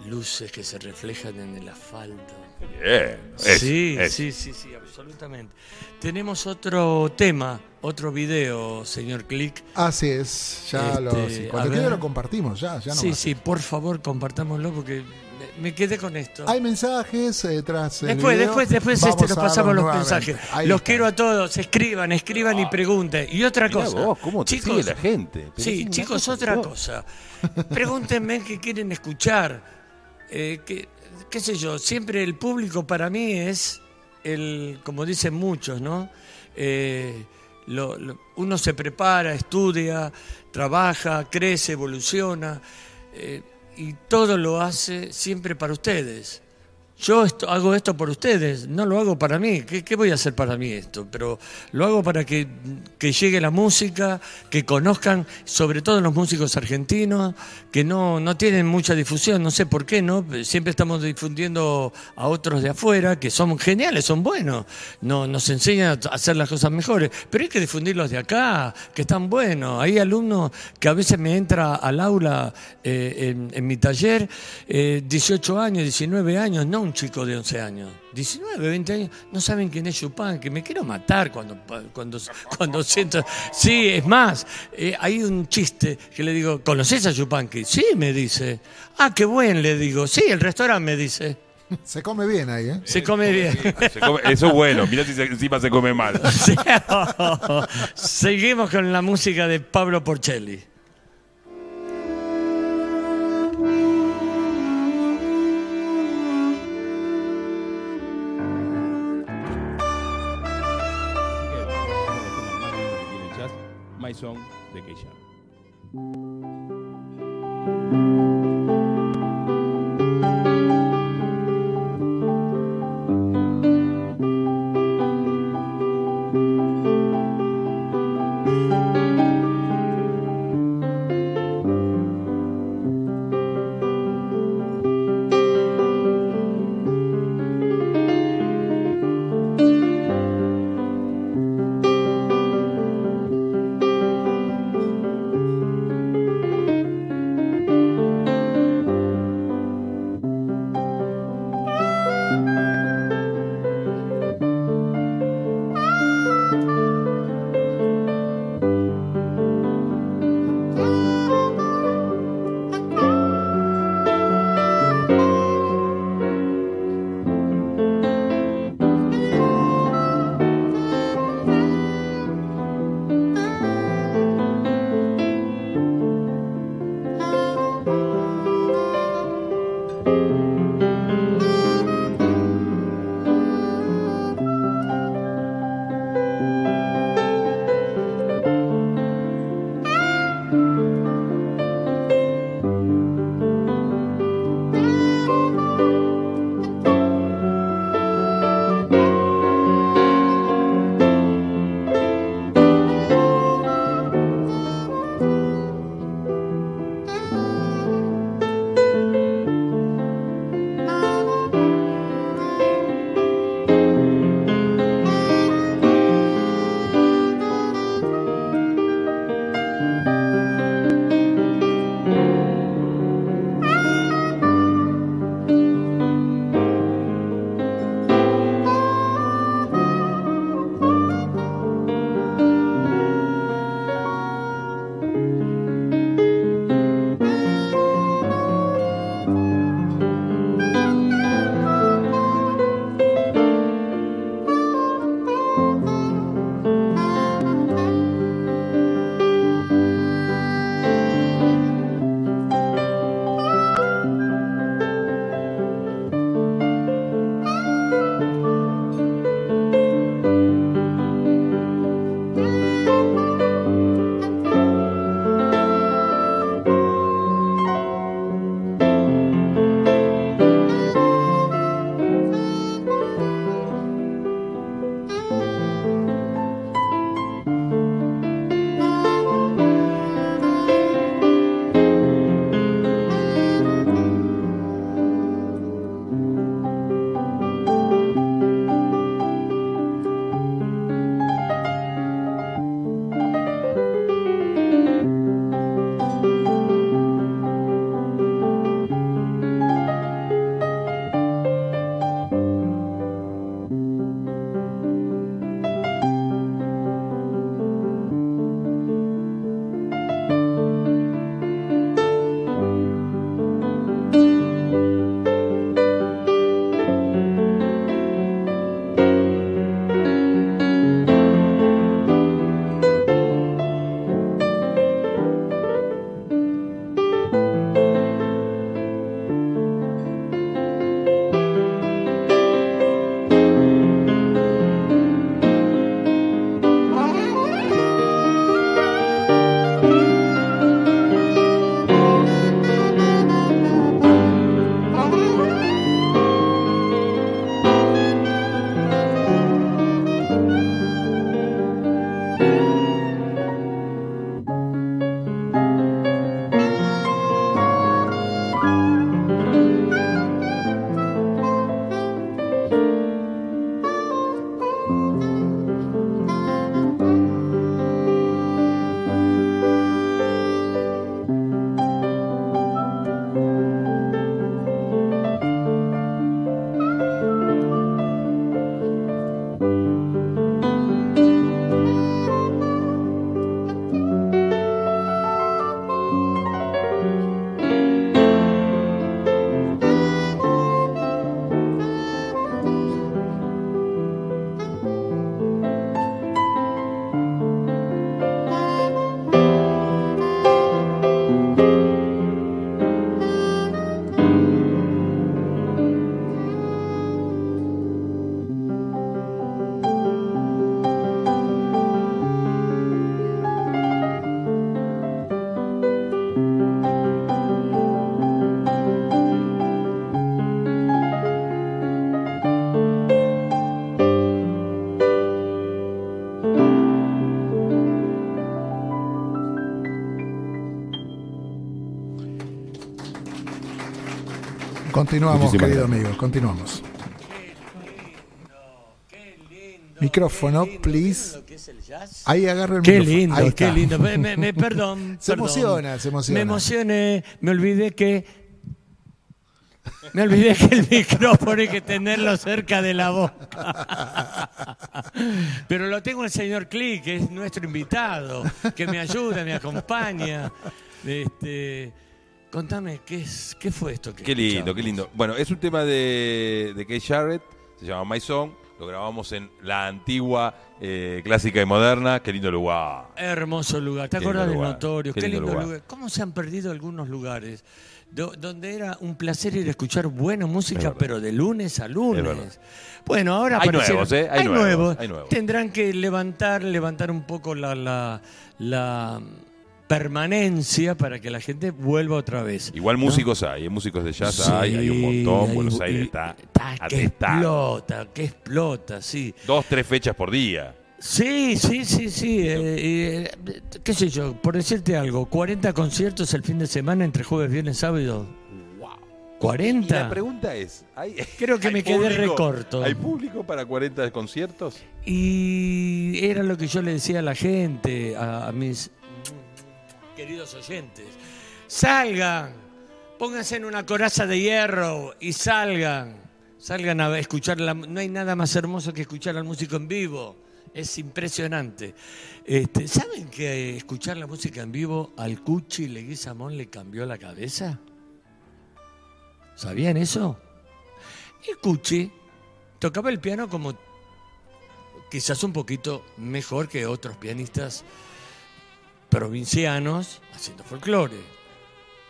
luces que se reflejan en el asfalto. Bien. eso, sí, sí, sí, sí, absolutamente. Tenemos otro tema, otro video, señor Click. Así es, ya Este, lo. sí, cuando quede lo compartimos, ya, ya no sí, sí, por favor, compartámoslo porque me, me quedé con esto. Hay mensajes eh, tras el Después, video. después, después este nos pasamos los mensajes. Ahí Los está. quiero a todos, escriban, escriban y pregunten. Y otra Mirá cosa. vos, cómo te chicos, sigue la gente. Pero Sí, chicos, otra cosa. Pregúntenme qué quieren escuchar. Eh, que- qué sé yo, siempre el público para mí es el, como dicen muchos, ¿no? Eh, lo- uno se prepara, estudia, trabaja, crece, evoluciona eh, y todo lo hace siempre para ustedes. Yo esto- hago esto por ustedes, no lo hago para mí. ¿Qué, qué voy a hacer para mí esto? Pero lo hago para que, que llegue la música, que conozcan, sobre todo los músicos argentinos, que no, no tienen mucha difusión, no sé por qué, ¿no? Siempre estamos difundiendo a otros de afuera, que son geniales, son buenos, no, nos enseñan a hacer las cosas mejores, pero hay que difundirlos de acá, que están buenos. Hay alumnos que a veces me entra al aula eh, en, mi taller, eh, 18 años, 19 años, no un chico de 11 años, 19, 20 años, no saben quién es Chupin, que me quiero matar cuando, cuando, cuando siento... Sí, es más, eh, hay un chiste que le digo, ¿conoces a Chupanqui? Sí, me dice. Ah, qué buen, le digo. Sí, el restaurante me dice. Se come bien ahí, ¿eh? Se come bien. Se come- eso es bueno. Mirá si se- encima se come mal. Sí. Seguimos con la música de Pablo Porcelli. Continuamos, Muchísimas querido gracias. amigo, continuamos. Micrófono, please. Ahí agarra el Qué micrófono. Ahí lindo, está. qué lindo. Me, me- me- perdón. Se perdón. emociona, se emociona. Me emocioné, me olvidé que. Me olvidé que el micrófono hay que tenerlo cerca de la boca. Pero lo tengo el señor Click, que es nuestro invitado, que me ayuda, me acompaña. Este, contame, ¿qué, es, ¿qué fue esto? Que Qué lindo, qué lindo. Bueno, es un tema de, de Keith Jarrett, se llama My Song, lo grabamos en la antigua, eh, clásica y moderna, qué lindo lugar. Hermoso lugar. ¿Te acuerdas lugar, Notorio? qué Qué, lindo lugar. lugar. ¿Cómo se han perdido algunos lugares? Do- donde era un placer ir a escuchar buena música, pero de lunes a Es lunes. Bueno, ahora Hay nuevos, ¿eh? Hay nuevos, hay nuevos. Tendrán que levantar, levantar un poco la, la, la permanencia para que la gente vuelva otra vez. Igual ¿no? músicos hay, ¿eh? músicos de jazz Sí, hay, hay un montón, hay- Buenos Aires y- está, está que atestado. explota, que explota, sí. Dos, tres fechas por día. Sí, sí, sí, sí. eh, eh, qué sé yo, por decirte algo, 40 conciertos el fin de semana entre jueves, viernes, sábado. Y 40. la pregunta es, ¿hay, Creo que hay me quedé recorto. ¿Hay público para 40 conciertos? Y era lo que yo le decía a la gente, a, a mis queridos oyentes. Salgan, pónganse en una coraza de hierro y salgan. Salgan a escuchar la No hay nada más hermoso que escuchar al músico en vivo. Es impresionante. Este, ¿Saben que escuchar la música en vivo al Cuchi Leguizamón le cambió la cabeza? ¿Sabían eso? El Cuchi tocaba el piano como quizás un poquito mejor que otros pianistas provincianos haciendo folclore.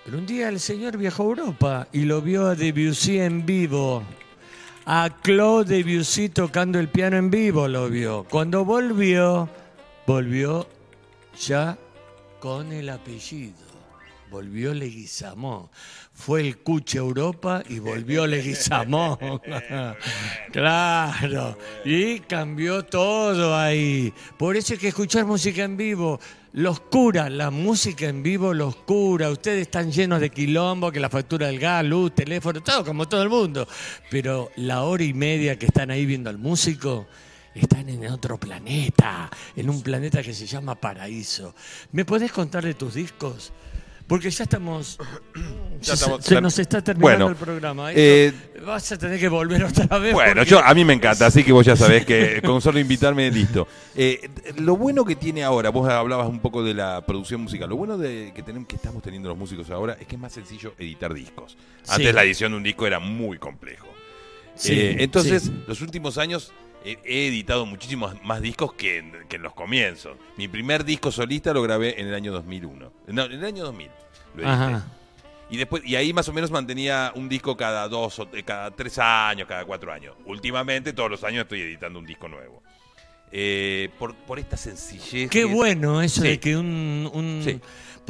Pero un día el señor viajó a Europa y lo vio a Debussy en vivo. A Claude Debussy tocando el piano en vivo lo vio. Cuando volvió, volvió ya con el apellido. Volvió Leguizamón. Fue el Cuche Europa y volvió Leguizamón. claro. Y cambió todo ahí. Por eso hay que escuchar música en vivo. Los cura, la música en vivo los cura. Ustedes están llenos de quilombo, que la factura del gas, luz, teléfono, todo como todo el mundo. Pero la hora y media que están ahí viendo al músico, están en otro planeta, en un planeta que se llama Paraíso. ¿Me podés contar de tus discos? Porque ya estamos. Ya se- estamos se term- nos está terminando Bueno, el programa. eh, Esto vas a tener que volver otra vez. Bueno, yo a mí me encanta, así que vos ya sabés que con solo invitarme, listo. Eh, lo bueno que tiene ahora, vos hablabas un poco de la producción musical, lo bueno de que tenemos que estamos teniendo los músicos ahora es que es más sencillo editar discos. Antes Sí. la edición de un disco era muy complejo. Sí, Eh, entonces, sí. los últimos años he, editado muchísimos más discos que en, que en los comienzos. Mi primer disco solista lo grabé en el año 2001. No, en el año 2000. Lo edité. Ajá. Y después y ahí más o menos mantenía un disco cada dos o eh, cada tres años, cada cuatro años. Últimamente todos los años estoy editando un disco nuevo. Eh, por, por esta sencillez. Qué bueno eso Sí. de que un... un- Sí.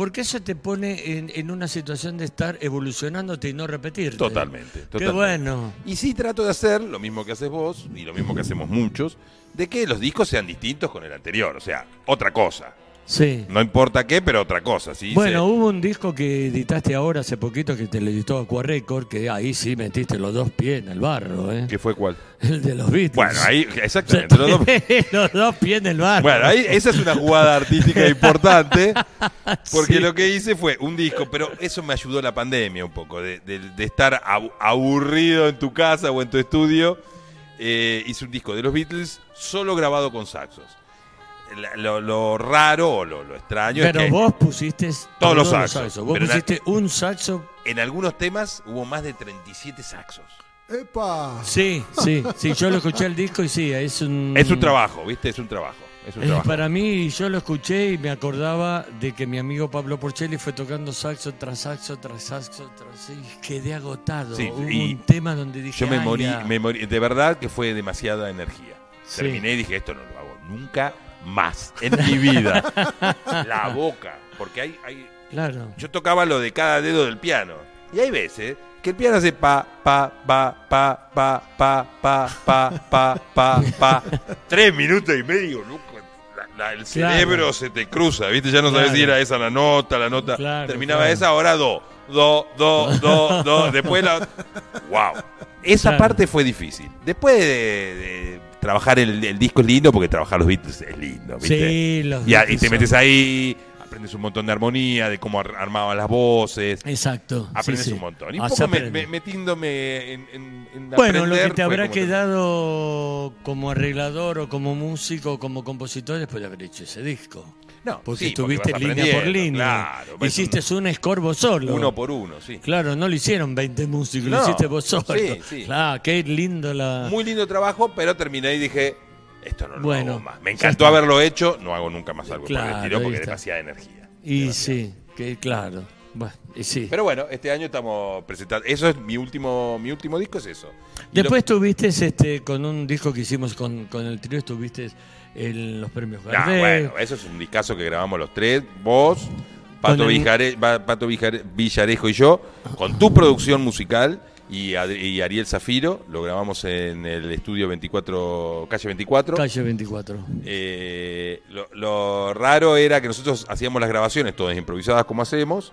Porque eso te pone en, en una situación de estar evolucionándote y no repetirte. Totalmente, Qué totalmente. bueno. Y sí trato de hacer lo mismo que haces vos y lo mismo que hacemos muchos, de que los discos sean distintos con el anterior, o sea, otra cosa. Sí. No importa qué, pero otra cosa, ¿sí? Bueno, hubo un disco que editaste ahora hace poquito que te lo editó Aqua Record, que ahí sí metiste los dos pies en el barro, ¿eh? ¿Qué fue cuál? El de los Beatles. Bueno, ahí, exactamente. los dos- los dos pies en el barro. Bueno, ahí, esa es una jugada artística importante, porque Sí. lo que hice fue un disco, pero eso me ayudó la pandemia un poco, de, de- de estar abu- aburrido en tu casa o en tu estudio. eh, hice un disco de los Beatles solo grabado con saxos. La- Lo, lo raro o lo, lo extraño Pero es que vos pusiste Todos los saxos. Vos Pero pusiste un saxo. en algunos temas hubo más de 37 saxos. ¡Epa! Sí, sí, sí. Yo lo escuché el disco y sí, es un. Es un trabajo, ¿viste? Es un trabajo. Es un trabajo. para mí, yo lo escuché y me acordaba de que mi amigo Pablo Porcelli fue tocando saxo tras saxo tras saxo tras y quedé agotado. Sí, Hubo y un tema donde dije. Yo me "Ay, morí, ya". me morí, de verdad que fue demasiada energía. Sí. Terminé y dije, esto no lo hago nunca más en mi vida. La boca, porque hay, hay, Claro. yo tocaba lo de cada dedo del piano. Y hay veces que el piano hace pa, pa, pa, pa, pa, pa, pa, pa, pa, pa, pa. Tres minutos y medio, loco. La- la- el Claro. cerebro se te cruza, ¿viste? Ya no sabes Claro. si era esa la nota, la nota. Claro, Terminaba esa, ahora do, do, do, do, do. Después la. ¡Wow! Esa parte fue difícil. Después de, de trabajar el, el disco es lindo, porque trabajar los beats es lindo, ¿viste? Sí, los y, y Beatles te son- metes ahí, aprendes un montón de armonía, de cómo ar- armaban las voces. Exacto. Aprendes sí. un montón. Y un poco me- metiéndome en, en, en Bueno, lo que te habrá como- quedado como arreglador o como músico o como compositor después de haber hecho ese disco. No, Porque sí, estuviste línea por línea. Claro, pues, Hiciste un escorbo solo. uno por uno, sí. Claro, no lo hicieron 20 músicos, lo hiciste vos solo. sí, sí. Claro, qué lindo la. Muy lindo trabajo, pero terminé y dije, esto no lo Bueno, hago más. Me encantó haberlo hecho, no hago nunca más algo por Claro, el estilo porque es demasiada energía. y sí, que claro. Bueno, y sí. Pero bueno, este año estamos presentando. Eso es mi último, mi último disco, es eso. Y Después lo- estuviste este, con un disco que hicimos con, con el trío, estuviste en los premios Ah, Gardel. bueno, eso es un discazo que grabamos los tres, vos, Pato, Vijare- Va- Pato Vijare- Villarejo y yo, con tu producción musical y, Ariel Zafiro, lo grabamos en el estudio 24, calle 24. Calle 24. Eh, lo, lo raro era que nosotros hacíamos las grabaciones todas improvisadas como hacemos.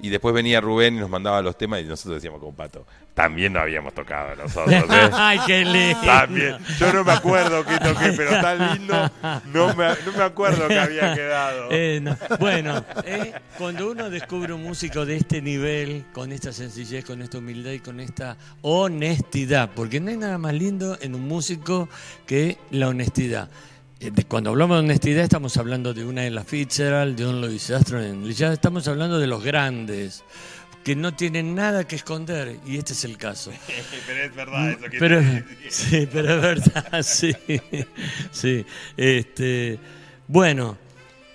Y después venía Rubén y nos mandaba los temas y nosotros decíamos como pato. También no habíamos tocado nosotros, ¿eh? Ay, qué lindo. También. Yo no me acuerdo qué toqué, pero tan lindo. No me, no me acuerdo que había quedado. Eh, no. Bueno, eh, cuando uno descubre un músico de este nivel, con esta sencillez, con esta humildad y con esta honestidad, porque no hay nada más lindo en un músico que la honestidad. Eh, Cuando hablamos de honestidad estamos hablando de una de las Fitzgerald, de un Louis Armstrong, ya estamos hablando de los grandes, que no tienen nada que esconder, y este es el caso. pero es verdad eso que Pero, sí, pero es verdad, sí. sí. Este, bueno,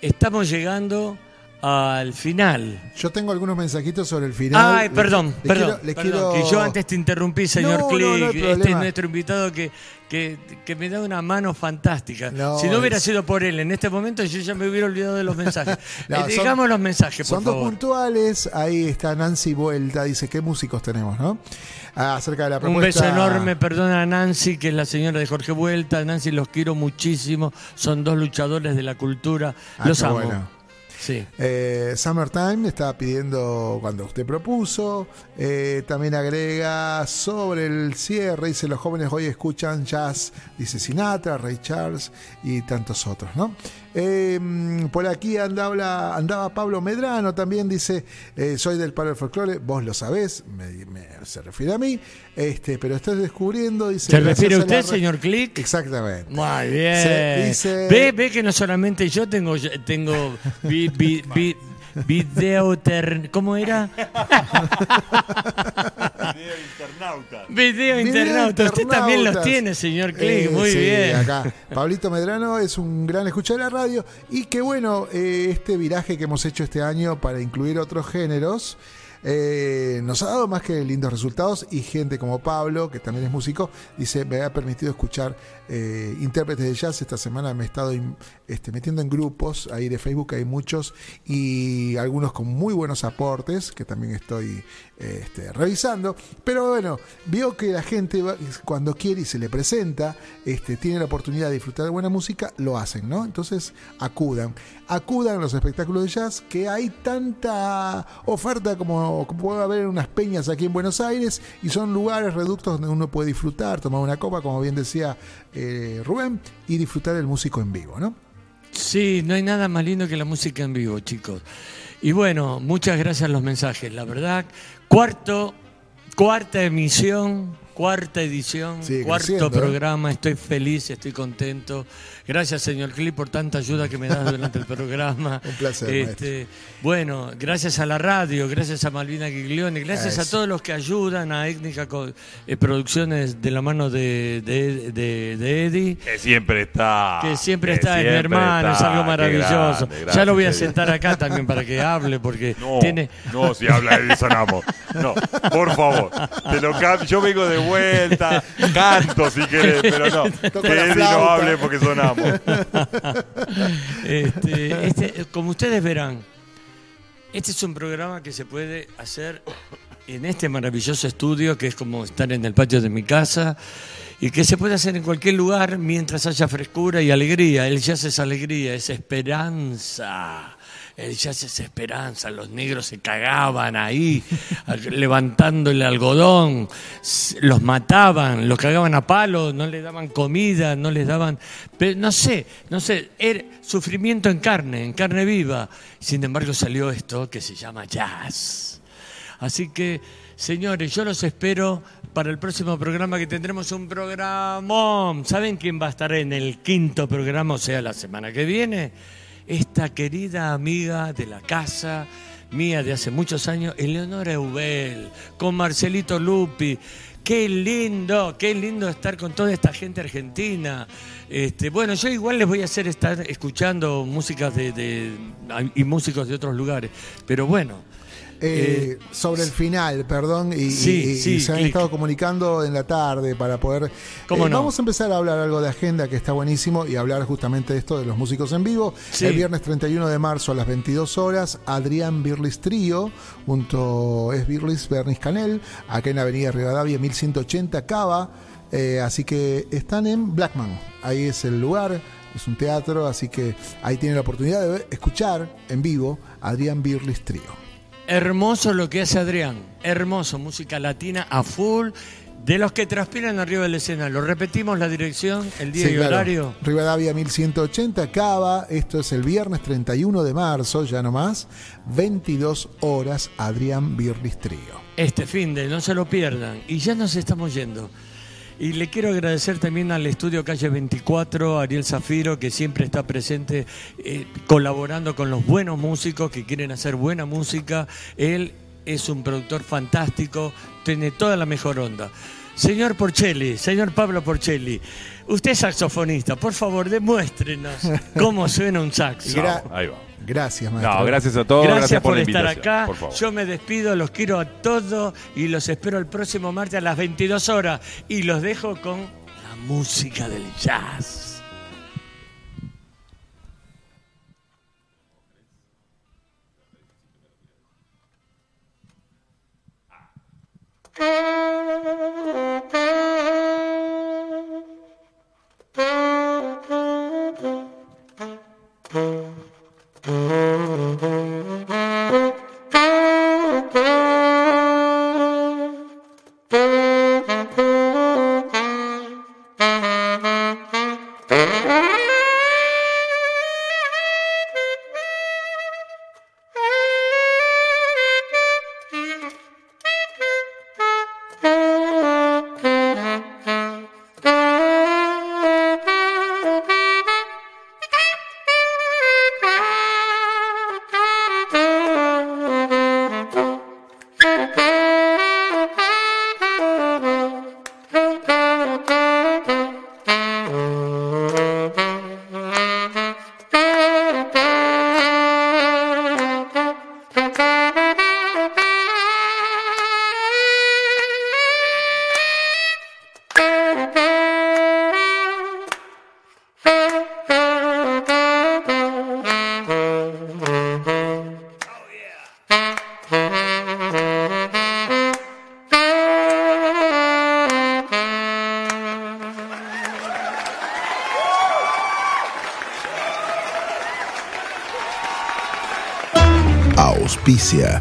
estamos llegando al final. Yo tengo algunos mensajitos sobre el final. Ay, perdón, perdón. quiero- quiero- Que yo antes te interrumpí, señor No, Click. no este nuestro invitado que, que, que me da una mano fantástica. No, si no hubiera es- sido por él en este momento, yo ya me hubiera olvidado de los mensajes. Eh, son- digamos los mensajes, por Son dos puntuales. Ahí está Nancy Vuelta. Dice, ¿qué músicos tenemos, no? Ah, acerca de la Un propuesta. beso enorme, perdona a Nancy, que es la señora de Jorge Vuelta. Nancy, los quiero muchísimo. Son dos luchadores de la cultura. Ah, los amo. bueno. Sí. Eh, Summertime estaba pidiendo cuando usted propuso. Eh, también agrega sobre el cierre. Dice: Los jóvenes hoy escuchan jazz. Dice Sinatra, Ray Charles y tantos otros, ¿no? Eh, por aquí andaba, andaba Pablo Medrano también. Dice: eh, Soy del palo del folclore. Vos lo sabés. me- se refiere a mí. Este, pero estoy descubriendo. Dice: ¿Se "Gracias refiere a usted, re-". señor Click? Exactamente. Muy bien. Se dice- Ve, ve que no solamente yo tengo, tengo vi, vi, vi- video ¿Cómo era? Video internauta. Usted también los tiene, señor Click. Eh, Muy sí, bien. Acá. Pablito Medrano es un gran escucha de la radio. Y que bueno, eh, este viraje que hemos hecho este año para incluir otros géneros. Eh, nos ha dado más que lindos resultados y gente como Pablo, que también es músico, dice, me ha permitido escuchar eh, intérpretes de jazz. Esta semana me he estado este, metiendo en grupos, ahí de Facebook hay muchos y algunos con muy buenos aportes, que también estoy eh, este, revisando. Pero bueno, veo que la gente cuando quiere y se le presenta, este, tiene la oportunidad de disfrutar de buena música, lo hacen, ¿no? Entonces acudan, acudan a los espectáculos de jazz, que hay tanta oferta como, como puede haber en unas peñas aquí en Buenos Aires, y son lugares, reductos donde uno puede disfrutar, tomar una copa, como bien decía eh, Rubén, y disfrutar del músico en vivo, ¿no? Sí, no hay nada más lindo que la música en vivo, chicos. Y bueno, muchas gracias a los mensajes. La verdad, cuarto, cuarta emisión, cuarta edición, Sigue cuarto ¿eh? programa. Estoy feliz, estoy contento. Gracias, señor Clip, por tanta ayuda que me das durante el programa. Un placer, Este, bueno, gracias a la radio, gracias a Malvina Giglione, gracias a todos los que ayudan a Étnica eh, Producciones de la mano de, de, de- de Eddie. Que siempre está. Que siempre Que está, es mi siempre hermano, es algo maravilloso. grande, ya lo voy a sentar acá también para que hable, porque No, tiene. no, si habla de sonamos. No, por favor. Te lo cambio. Yo vengo de vuelta, canto si querés, pero no. Que Eddie no hable porque Este, este, como ustedes verán, este es un programa que se puede hacer en este maravilloso estudio, que es como estar en el patio de mi casa. y que se puede hacer en cualquier lugar mientras haya frescura y alegría. El jazz es alegría, es esperanza. El jazz es esperanza. Los negros se cagaban ahí, levantando el algodón, los mataban, los cagaban a palos, no les daban comida, no les daban. pero no sé, no sé, era sufrimiento en carne, en carne viva. Sin embargo, salió esto que se llama jazz. Así que, señores, yo los espero para el próximo programa que tendremos un programón. ¿Saben quién va a estar en el quinto programa, o sea, la semana que viene? Esta querida amiga de la casa mía de hace muchos años, Eleonora Eubel, con Marcelito Lupi. Qué lindo, qué lindo estar con toda esta gente argentina. Este, bueno, yo igual les voy a hacer estar escuchando músicas de, de- y músicos de otros lugares, pero bueno. Eh, sobre el final, perdón, y, Sí, y- y sí, se han estado comunicando en la tarde para poder... ¿Cómo Eh, no? Vamos a empezar a hablar algo de agenda que está buenísimo y hablar justamente de esto de los músicos en vivo. Sí. El viernes 31 de marzo a las 22 horas, Adrián Birlis Trío, junto es Birlis Bernis Canel, acá en la avenida Rivadavia 1180 Cava. Eh, así que están en Blackman, ahí es el lugar. Es un teatro, así que ahí tienen la oportunidad de escuchar en vivo a Adrián Birlis Trío. Hermoso lo que hace Adrián, hermoso, música latina a full, de los que transpiran arriba de la escena. Lo repetimos la dirección, el día Sí, y claro. horario. Rivadavia 1180 Cava. Esto es el viernes 31 de marzo, ya nomás. 22 horas, Adrián Birlis Trío. Este fin de, no se lo pierdan. Y ya nos estamos yendo. Y le quiero agradecer también al estudio Calle 24, a Ariel Zafiro, que siempre está presente eh, colaborando con los buenos músicos que quieren hacer buena música. Él es un productor fantástico, tiene toda la mejor onda. Señor Porcelli, señor Pablo Porcelli, usted es saxofonista, por favor, demuéstrenos cómo suena un saxo. Gra- Ahí va. Gracias, maestro. No, gracias a todos. Gracias, Gracias, por, la estar acá. Por favor. Yo me despido, los quiero a todos y los espero el próximo martes a las 22 horas. Y los dejo con la música del jazz.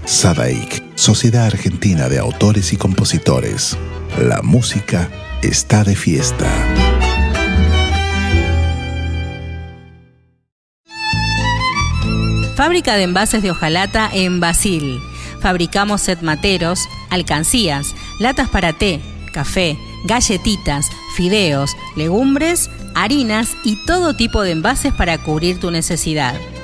Sadaik, Sociedad Argentina de Autores y Compositores. La música está de fiesta. Fábrica de envases de hojalata en Basil. Fabricamos set materos, alcancías, latas para té, café, galletitas, fideos, legumbres, harinas y todo tipo de envases para cubrir tu necesidad.